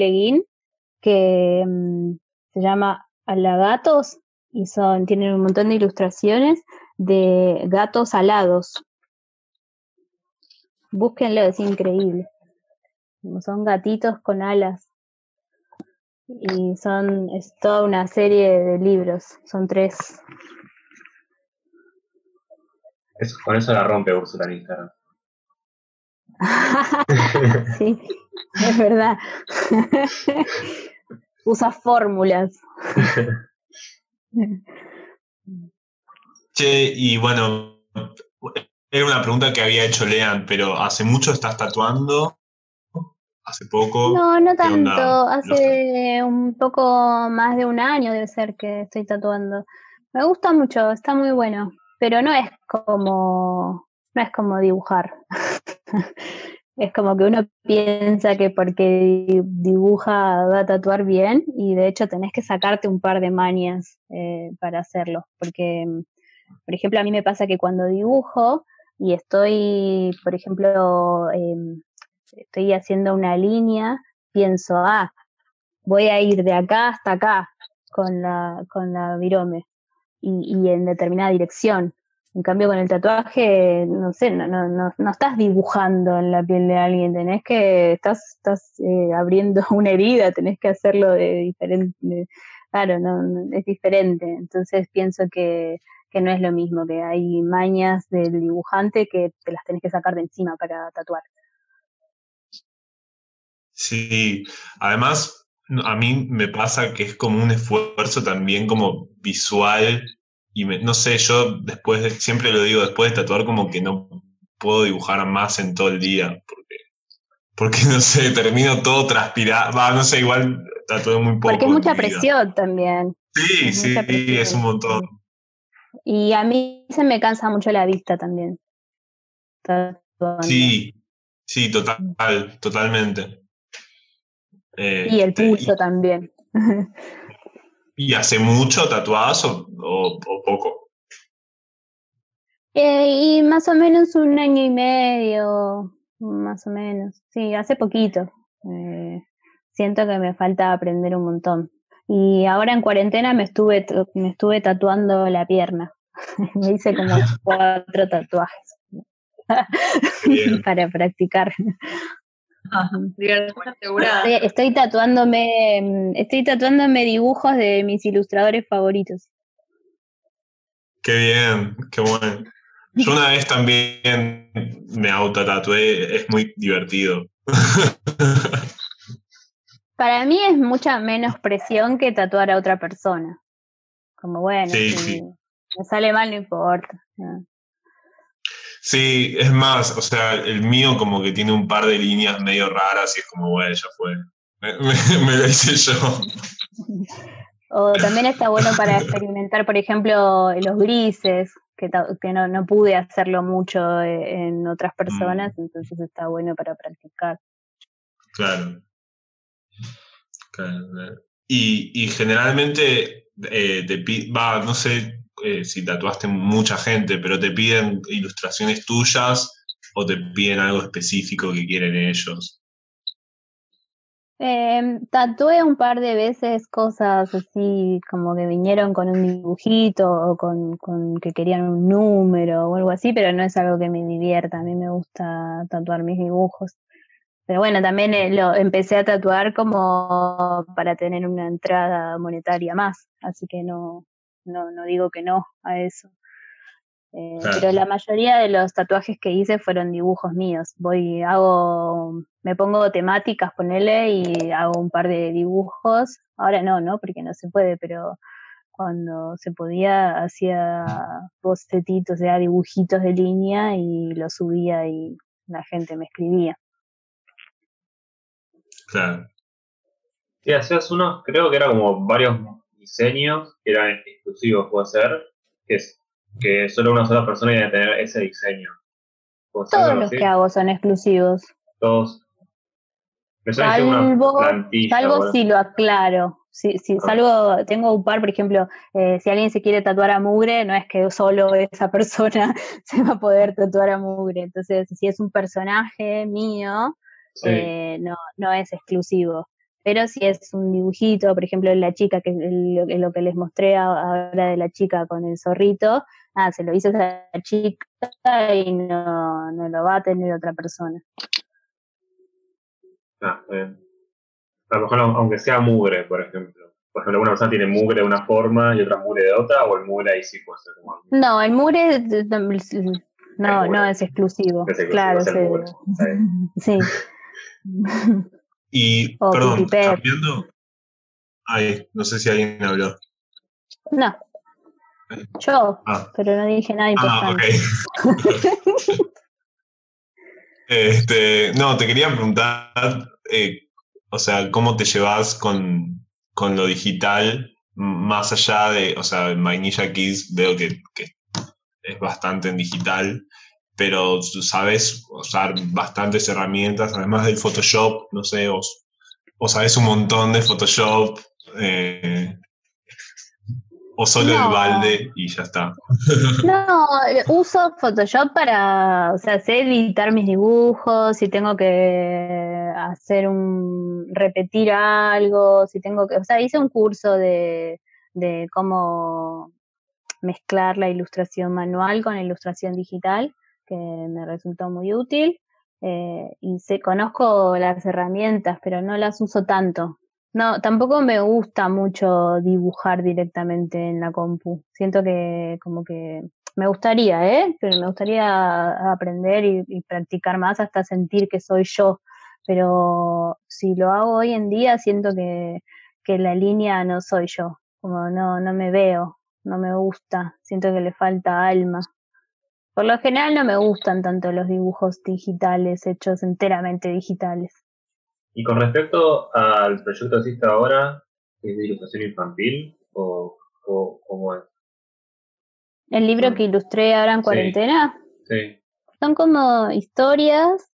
Que mm, se llama Alagatos y son, tienen un montón de ilustraciones de gatos alados. Búsquenlo, es increíble. Son gatitos con alas. Y son, es toda una serie de libros, son tres. Eso- con eso la rompe Úrsula en Instagram. <laughs> sí, es verdad. <laughs> Usa fórmulas. Che, y bueno, era una pregunta que había hecho Lean, pero ¿hace mucho estás tatuando? ¿Hace poco? No, no tanto. Hace un poco más de un año debe ser que estoy tatuando. Me gusta mucho, está muy bueno, pero no es como, no es como dibujar. <laughs> Es como que uno piensa que porque di- dibuja va a tatuar bien y de hecho tenés que sacarte un par de mañas eh, para hacerlo. Porque, por ejemplo, a mí me pasa que cuando dibujo y estoy, por ejemplo, em, estoy haciendo una línea, pienso, ah, voy a ir de acá hasta acá con la, con la virome y, y en determinada dirección. En cambio, con el tatuaje, no sé, no, no, no, no estás dibujando en la piel de alguien, tenés que, estás, estás eh, abriendo <laughs> una herida, tenés que hacerlo de diferente, claro, no, es diferente. Entonces pienso que, que no es lo mismo, que hay mañas del dibujante que te las tenés que sacar de encima para tatuar. Sí, además a mí me pasa que es como un esfuerzo también como visual y me- no sé, yo después de, siempre lo digo, después de tatuar como que no puedo dibujar más en todo el día porque, porque no sé, termino todo transpirado, va, no sé, igual tatué muy poco. Porque es mucha presión también. Sí, es sí, presión. es un montón. Y a mí se me cansa mucho la vista también. tatuando. Sí, sí, total, totalmente. Eh, Y el te- pulso también. <laughs> ¿Y hace mucho tatuadas o, o- o poco? Eh, y más o menos un año y medio, más o menos. Sí, hace poquito. Eh, siento que me falta aprender un montón. Y ahora en cuarentena me estuve, me estuve tatuando la pierna. <laughs> me hice como <laughs> cuatro tatuajes <laughs> para practicar. Asegurada. Estoy, estoy tatuándome, mm, estoy tatuándome dibujos de mis ilustradores favoritos. Qué bien, qué bueno. Yo una vez también me autotatué, es muy divertido. <laughs> Para mí es mucha menos presión que tatuar a otra persona. Como bueno, Sí, si sí. me sale mal no importa. ¿no? Sí, es más, o sea, el mío como que tiene un par de líneas medio raras y es como, bueno, ya fue. Me, <laughs> me- me lo hice yo. O también está bueno para experimentar, por ejemplo, los grises, que, que no, no pude hacerlo mucho eh, en otras personas, entonces está bueno para practicar. Claro. Claro, claro. Y, y generalmente eh, te va, no sé eh, si tatuaste mucha gente, pero te piden ilustraciones tuyas o te piden algo específico que quieren ellos. Eh, tatué un par de veces cosas así como que vinieron con un dibujito o con, con que querían un número o algo así, pero no es algo que me divierta. A mí me gusta tatuar mis dibujos. Pero bueno, también eh, lo empecé a tatuar como para tener una entrada monetaria más, así que no, no, no digo que no a eso. Eh, Claro. Pero la mayoría de los tatuajes que hice fueron dibujos míos. Voy, hago, me pongo temáticas, ponele, y hago un par de dibujos. Ahora no, ¿no? Porque no se puede, pero cuando se podía hacía bocetitos, o sea, dibujitos de línea y los subía y la gente me escribía. Claro. Sí, hacías unos, creo que era como varios diseños que eran exclusivos, puede ser, que es que solo una sola persona iba a tener ese diseño. ¿Puede ser Todos los así? que hago son exclusivos. Todos. Salvo, salvo si lo aclaro. Si, si Ah. salvo, tengo un par, por ejemplo, eh, si alguien se quiere tatuar a mugre, no es que solo esa persona <laughs> se va a poder tatuar a mugre. Entonces, si es un personaje mío, Sí. eh, no, no es exclusivo. Pero si es un dibujito, por ejemplo, la chica, que es lo, lo que les mostré ahora de la chica con el zorrito, ah, se lo hizo esa chica y no, no lo va a tener otra persona. Ah, bien. A lo mejor aunque sea mugre, por ejemplo. Por ejemplo, una persona tiene mugre de una forma y otra mugre de otra, o el mugre ahí sí puede ser como... No, el mugre no, no es exclusivo. Es exclusivo, claro, es el mugre. <laughs> Sí. <laughs> Y, O perdón, cambiando. Ay, no sé si alguien habló. No. Yo, Ah, pero no dije nada ah importante. ok. <laughs> este, no, te quería preguntar, eh, o sea, ¿cómo te llevas con, con lo digital? Más allá de, o sea, en Vainilla Kids veo que, que es bastante en digital, pero sabes usar bastantes herramientas, además del Photoshop, no sé, o, o sabes un montón de Photoshop, eh, o solo el balde y ya está. <laughs> <laughs> No, uso Photoshop para, o sea, sé editar mis dibujos, si tengo que hacer un, repetir algo, si tengo que, o sea, hice un curso de, de cómo mezclar la ilustración manual con la ilustración digital, que me resultó muy útil, eh, y sé, conozco las herramientas, pero no las uso tanto. No, tampoco me gusta mucho dibujar directamente en la compu. Siento que como que me gustaría, ¿eh? Pero me gustaría aprender y, y practicar más hasta sentir que soy yo. Pero si lo hago hoy en día, siento que, que la línea no soy yo. Como no, no me veo, no me gusta. Siento que le falta alma. Por lo general no me gustan tanto los dibujos digitales, hechos enteramente digitales. Y con respecto al proyecto que hiciste ahora, ¿es de ilustración infantil o, o cómo es? El libro que ilustré ahora en Sí. cuarentena Sí. son como historias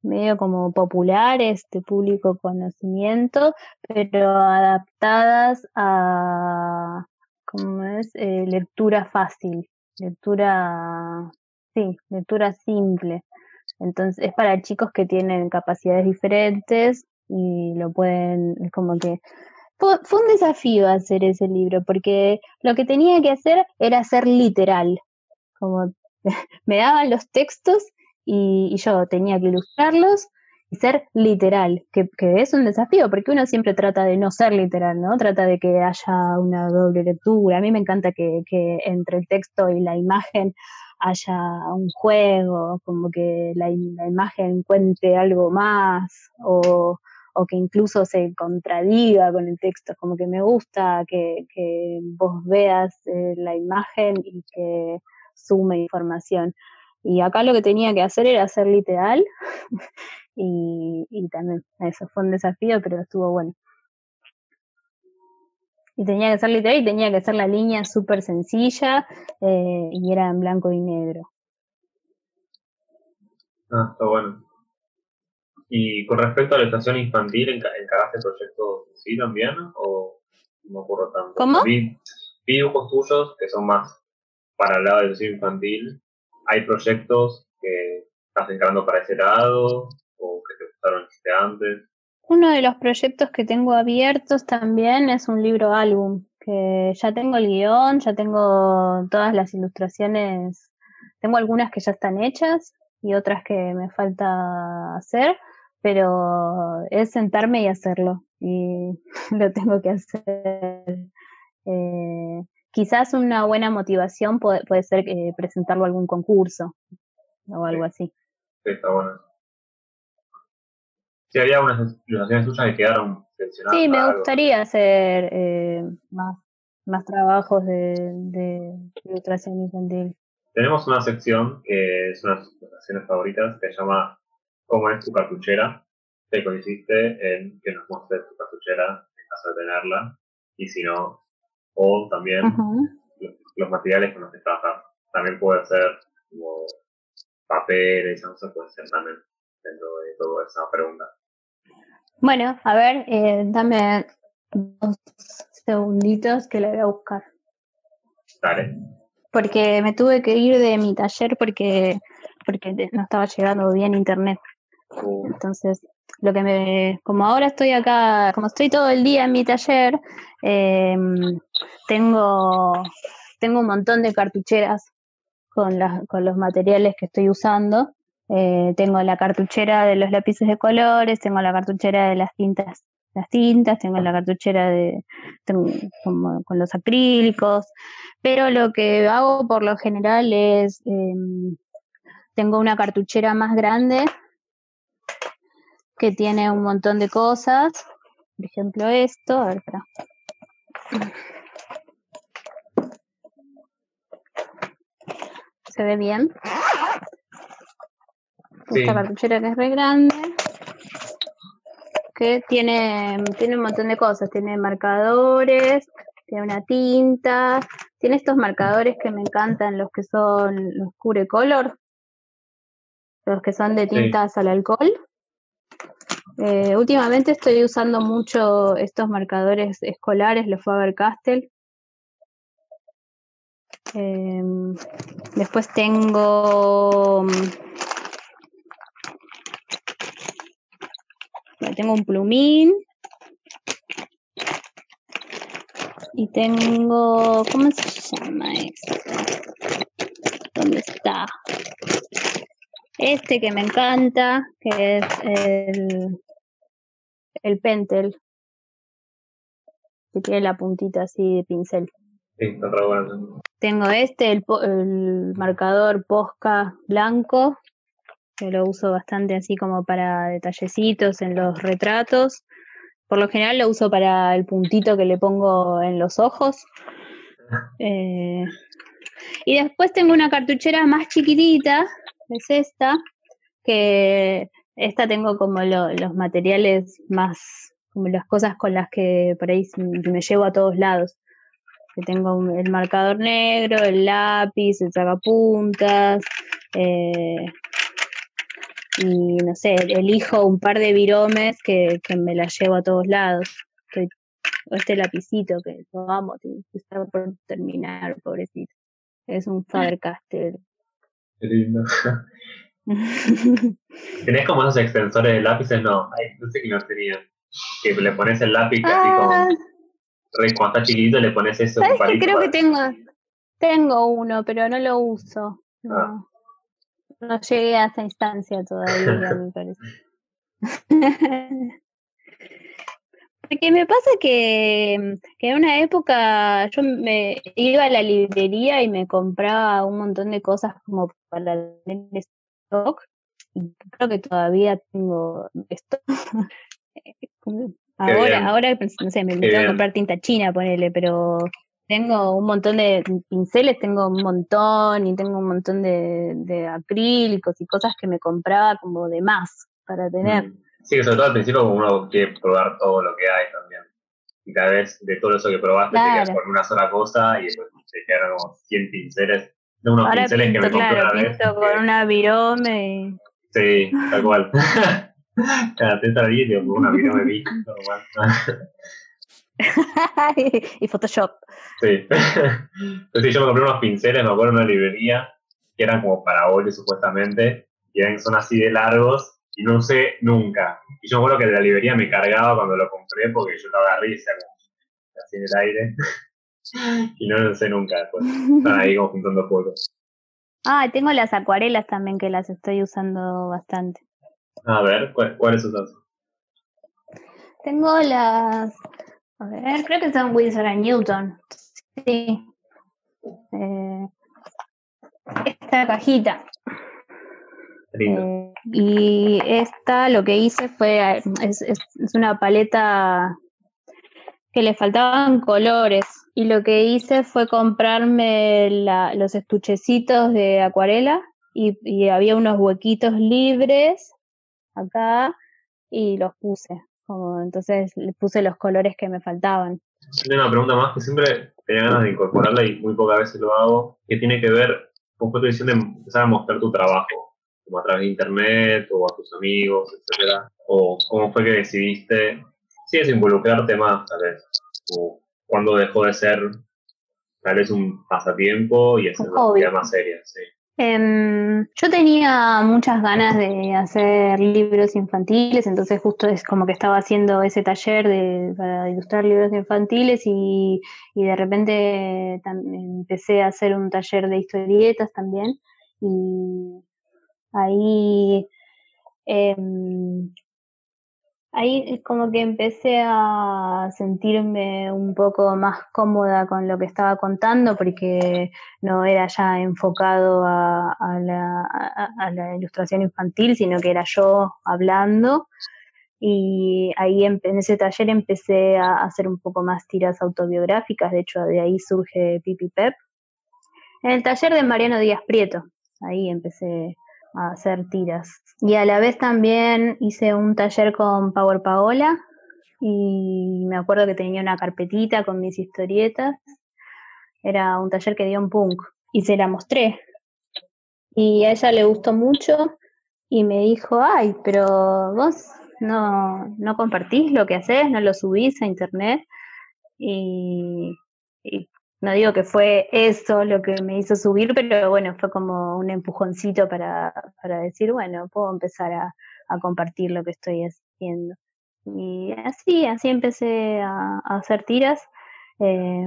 medio como populares de público conocimiento, pero adaptadas a, ¿cómo es? Eh, lectura fácil, lectura, sí, lectura simple. Entonces es para chicos que tienen capacidades diferentes y lo pueden, es como que fue, fue un desafío hacer ese libro porque lo que tenía que hacer era ser literal, como <laughs> me daban los textos y, y yo tenía que ilustrarlos ser literal, que, que es un desafío, porque uno siempre trata de no ser literal, ¿no? Trata de que haya una doble lectura. A mí me encanta que, que entre el texto y la imagen haya un juego, como que la, la imagen cuente algo más, o, o que incluso se contradiga con el texto, como que me gusta que, que vos veas eh, la imagen y que sume información. Y acá lo que tenía que hacer era ser literal <laughs> y, y también eso fue un desafío, pero estuvo bueno. Y tenía que ser literal y tenía que ser la línea súper sencilla eh, y era en blanco y negro. Ah, está bueno. Y con respecto a la estación infantil, ¿enca- ¿encaraste proyectos sí también? ¿O no ocurre tanto? ¿Cómo? Vi, vi dibujos tuyos que son más para el lado de la estación infantil. ¿Hay proyectos que estás encarando para ese lado? ¿O que te gustaron este antes? Uno de los proyectos que tengo abiertos también es un libro álbum, que ya tengo el guion, ya tengo todas las ilustraciones, tengo algunas que ya están hechas y otras que me falta hacer, pero es sentarme y hacerlo y <laughs> lo tengo que hacer. Eh, quizás una buena motivación puede, puede ser eh, presentarlo a algún concurso o algo así. Sí, está bueno. Sí, había unas ilustraciones tuyas que quedaron seleccionadas. Sí, me algo. gustaría hacer eh, más, más trabajos de, de ilustración infantil. Tenemos una sección que es una de sus ilustraciones favoritas que se llama ¿Cómo es tu cartuchera? Que consiste en que nos muestres tu cartuchera en caso de tenerla y si no, o también los, los materiales con los que trabajar. También puede ser como papel, esas cosas puede ser también dentro de toda esa pregunta. Bueno, a ver, eh, dame dos segunditos que la voy a buscar. Dale. Porque me tuve que ir de mi taller porque, porque no estaba llegando bien internet. Uh, Entonces, lo que me, como ahora estoy acá, como estoy todo el día en mi taller, eh, tengo, tengo un montón de cartucheras con, las, con los materiales que estoy usando Eh, tengo la cartuchera de los lápices de colores, tengo la cartuchera de las tintas, las tintas, tengo la cartuchera de con los acrílicos, pero lo que hago por lo general es em, tengo una cartuchera más grande que tiene un montón de cosas. Por ejemplo, esto. A ver, espera. Se ve bien. Esta cartuchera que es re grande. Que tiene, tiene un montón de cosas. Tiene marcadores, tiene una tinta. Tiene estos marcadores que me encantan, los que son los Cure Color. Los que son de tintas al alcohol. Eh, últimamente estoy usando mucho estos marcadores escolares, los Faber-Castell. Em, después tengo tengo un plumín y tengo ¿cómo se llama esto? ¿Dónde está? Este que me encanta, que es el el pentel, que tiene la puntita así de pincel. Sí, está. Tengo este, el, el marcador Posca blanco, que lo uso bastante así como para detallecitos en los retratos. Por lo general lo uso para el puntito que le pongo en los ojos. Eh, y después tengo una cartuchera más chiquitita, es esta, que esta tengo como los materiales más, como las cosas con las que por ahí me llevo a todos lados. Que tengo el marcador negro, el lápiz, el sacapuntas, eh, y no sé, elijo un par de viromes que, que me las llevo a todos lados. Que, este lapicito que lo amo, está por terminar, pobrecito. Es un Faber-Castell. Qué lindo. <laughs> ¿Tenés como esos extensores de lápices? No, no sé que no tenía. Que le pones el lápiz así como. Ah. cuando está chiquito le pones eso. ¿Sabes que creo que tengo, tengo uno, pero no lo uso. No, ah. Llegué a esa instancia todavía, me <laughs> parece. <laughs> Porque me pasa que, que, en una época yo me iba a la librería y me compraba un montón de cosas como para leer y creo que todavía tengo esto. <laughs> ahora, ahora, no sé, me invito a comprar tinta china, ponele, pero tengo un montón de pinceles, tengo un montón y tengo un montón de, acrílicos y cosas que me compraba como de más para tener. Mm. Sí, sobre todo al principio uno quiere probar todo lo que hay también. Y cada vez de todo eso que probaste te quedas con una sola cosa y después te quedan como 100 pinceles de unos Ahora pinceles pinto, que me compré claro, una pinto con una virome. Sí, tal cual. <laughs> Cada te y con una virome vista. <laughs> <laughs> <laughs> y Photoshop. Sí. <laughs> Entonces yo me compré unos pinceles, me acuerdo en una librería, que eran como para óleo supuestamente, y eran, son así de largos, y no usé nunca. Y yo me acuerdo que de la librería me cargaba cuando lo compré, porque yo lo agarré y como así en el aire <laughs> y no lo sé nunca después. Están ahí como juntando fotos. Ah, tengo las acuarelas también que las estoy usando bastante. A ver, ¿cuáles usas? Tengo las. A ver, creo que son Winsor Newton. Sí. Eh, esta cajita. Eh, y esta lo que hice fue. Es, es, es una paleta que le faltaban colores y lo que hice fue comprarme los estuchecitos de acuarela y, había unos huequitos libres acá y los puse. Como, entonces le puse los colores que me faltaban. Tengo una pregunta más que siempre tenía ganas de incorporarla y muy pocas veces lo hago, que tiene que ver con tu decisión de empezar a mostrar tu trabajo, como a través de internet o a tus amigos, etcétera, o cómo fue que decidiste sí es involucrarte más, tal vez. O cuando dejó de ser tal vez un pasatiempo y es una vida más seria, sí. Em, yo tenía muchas ganas de hacer libros infantiles, entonces justo es como que estaba haciendo ese taller de, para ilustrar libros infantiles y, y de repente empecé a hacer un taller de historietas también y Ahí, em, ahí es como que empecé a sentirme un poco más cómoda con lo que estaba contando porque no era ya enfocado a, la, ilustración infantil, sino que era yo hablando. Y ahí em- en ese taller empecé a hacer un poco más tiras autobiográficas, de hecho de ahí surge Pipi Pep. En el taller de Mariano Díaz Prieto, ahí empecé a hacer tiras. Y a la vez también hice un taller con Power Paola y me acuerdo que tenía una carpetita con mis historietas. Era un taller que dio en punk y se la mostré. Y a ella le gustó mucho y me dijo, ay, pero vos no, no compartís lo que haces, no lo subís a internet. Y no digo que fue eso lo que me hizo subir, pero bueno, fue como un empujoncito para, para decir, bueno, puedo empezar a, compartir lo que estoy haciendo. Y así, así empecé a, hacer tiras. Eh,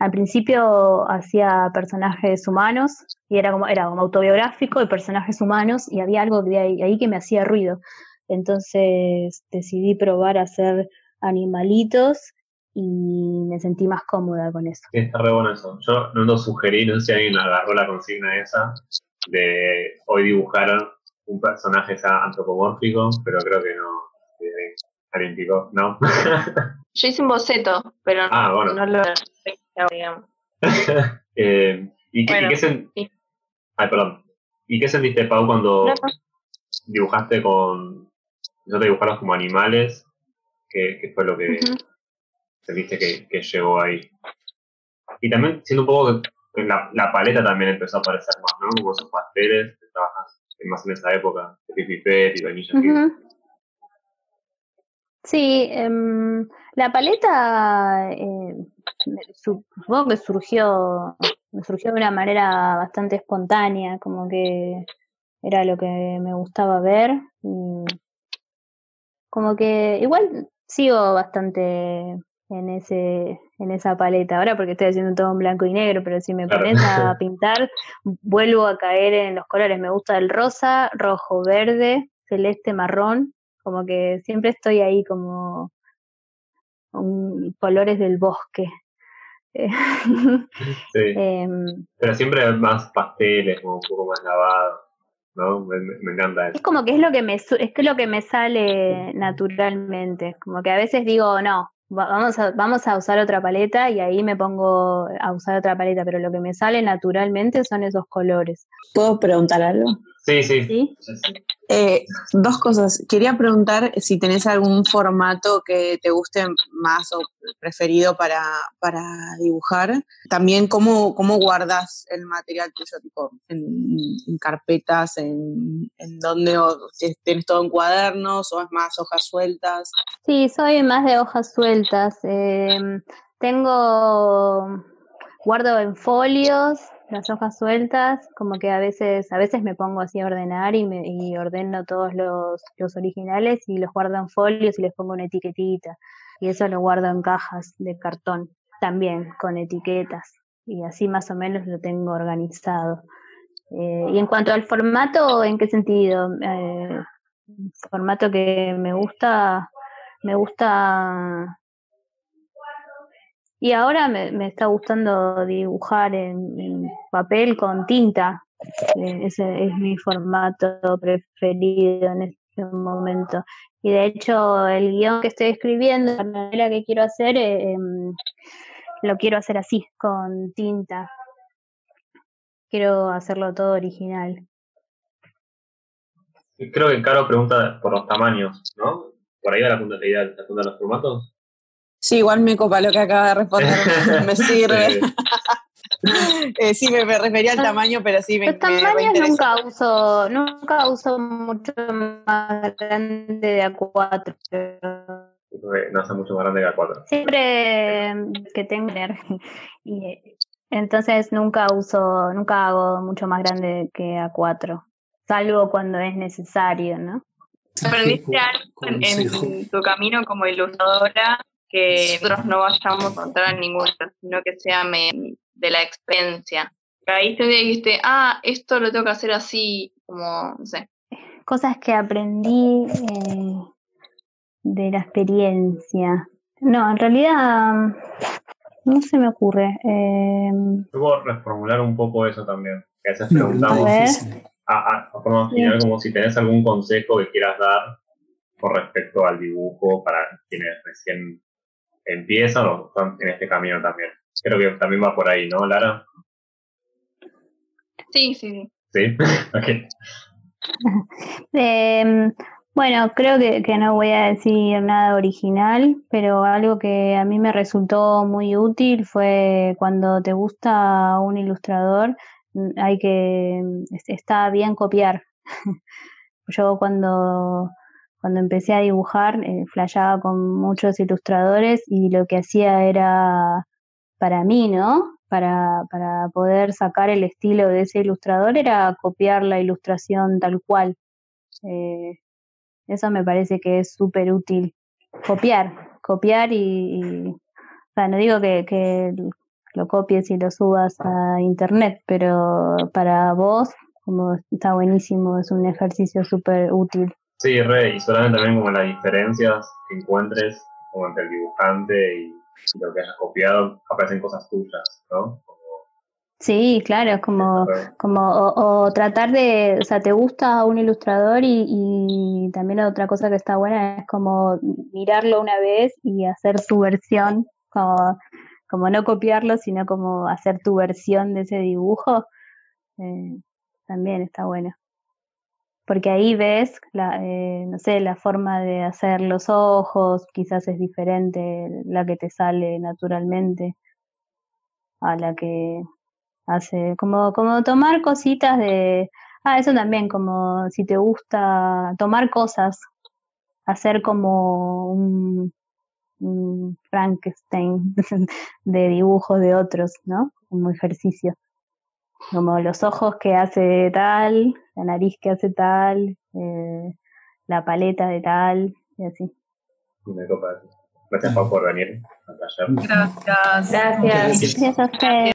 al principio hacía personajes humanos y era como, era como autobiográfico de personajes humanos y había algo de ahí, ahí que me hacía ruido. Entonces decidí probar a hacer animalitos y me sentí más cómoda con eso. Sí, está re bueno eso. Yo no lo sugerí, no sé si alguien agarró la consigna esa de hoy dibujar un personaje ya antropomórfico, pero creo que no. Alguien picó, ¿no? <laughs> Yo hice un boceto, pero Ah, bueno. no lo digamos. <laughs> Eh, ¿y, qué, Bueno, y qué sen- sí. Ay, perdón. ¿Y qué sentiste, Pau, cuando No, no. dibujaste con... Yo te dibujaros como animales? ¿Qué, qué fue lo que Ujú. sentiste que, que llegó ahí? Y también siento un poco que la, la paleta también empezó a aparecer más, ¿no? Como esos pasteles que trabajas más en esa época, de Pipi Pet y Vainilla Kid. Ujú. Sí, em, la paleta eh, supongo que surgió, surgió de una manera bastante espontánea, como que era lo que me gustaba ver y como que igual sigo bastante en ese, en esa paleta ahora porque estoy haciendo todo en blanco y negro, pero si me Claro. pones a <laughs> pintar, vuelvo a caer en los colores. Me gusta el rosa, rojo, verde, celeste, marrón, como que siempre estoy ahí como un- colores del bosque. Sí, <laughs> em, pero siempre más pasteles, como un poco más lavado, ¿no? Me, me- encanta Es eso. como que es lo que me es que lo que me sale naturalmente, como que a veces digo, no, vamos a, vamos a usar otra paleta y ahí me pongo a usar otra paleta, pero lo que me sale naturalmente son esos colores. ¿Puedo preguntar algo? Sí, sí. ¿Sí? Sí, sí. Eh, dos cosas. Quería preguntar si tenés algún formato que te guste más o preferido para, para dibujar. También cómo, cómo guardas el material tuyo, tipo en, carpetas, en, en dónde tienes todo en cuadernos o es más hojas sueltas. Sí, soy más de hojas sueltas. em, tengo, guardo en folios las hojas sueltas, como que a veces, a veces me pongo así a ordenar y, me, y ordeno todos los, los originales y los guardo en folios y les pongo una etiquetita. Y eso lo guardo en cajas de cartón, también con etiquetas. Y así más o menos lo tengo organizado. Eh, y en cuanto al formato, ¿en qué sentido? Eh, formato que me gusta, me gusta y ahora me, está gustando dibujar en, en papel con tinta. Eh, Ese es mi formato preferido en este momento. Y de hecho, el guion que estoy escribiendo, la novela que quiero hacer, eh, em, lo quiero hacer así, con tinta. Quiero hacerlo todo original. Creo que Caro pregunta por los tamaños, ¿no? Por ahí va la punta de la idea, la punta de los formatos. Sí, igual me copa lo que acaba de responder, <laughs> me sirve. Sí. <laughs> Eh, sí, me, me refería al tamaño, pero sí me, Los me tamaños reinteresa. nunca uso, nunca uso mucho más grande de A4. Creo que no hace mucho más grande que A4. Siempre em, que tengo <laughs> y entonces nunca uso, nunca hago mucho más grande que A4, salvo cuando es necesario, ¿no? ¿Aprendiste algo en, en tu camino como ilustradora que nosotros no vayamos a entrar en ningún sino que sea me- de la experiencia? Caíste un día y dijiste, ah, esto lo tengo que hacer así, como, no sé. Cosas que aprendí eh, de la experiencia. No, en realidad mm, no se me ocurre. Eh, Luego reformular un poco eso también. Que a veces preguntamos a, a- a forma final como si tenés algún consejo que quieras dar con respecto al dibujo para quienes recién empiezan o están en este camino también. Creo que también va por ahí, ¿no, Lara? Sí, sí, sí. Sí. <laughs> ok. <laughs> Em, bueno, creo que, que no voy a decir nada original, pero algo que a mí me resultó muy útil fue cuando te gusta un ilustrador, hay que, es- está bien copiar. <laughs> Yo cuando, cuando empecé a dibujar, eh, con muchos ilustradores y lo que hacía era, para mí, ¿no? Para, para poder sacar el estilo de ese ilustrador era copiar la ilustración tal cual. Eh, eso me parece que es súper útil. Copiar, copiar y, y- o sea, no digo que, que lo copies y lo subas a internet, pero para vos, como está buenísimo, es un ejercicio súper útil. Sí, re, y solamente también como las diferencias que encuentres como entre el dibujante y, y lo que hayas copiado, aparecen cosas tuyas, ¿no? Como, Sí, claro, es como, como o, o tratar de, o sea, te gusta un ilustrador y, y también otra cosa que está buena es como mirarlo una vez y hacer su versión, como, como no copiarlo, sino como hacer tu versión de ese dibujo, eh, también está bueno. Porque ahí ves, la, eh, no sé, la forma de hacer los ojos, quizás es diferente la que te sale naturalmente a la que hace, como, como tomar cositas de, ah, eso también, como si te gusta tomar cosas, hacer como un, un Frankenstein <laughs> de dibujos de otros, ¿no? Como ejercicio. Como los ojos que hace tal, la nariz que hace tal, eh, la paleta de tal, y así. me copa. Gracias Pau por venir. Gracias. Gracias. Gracias a ustedes.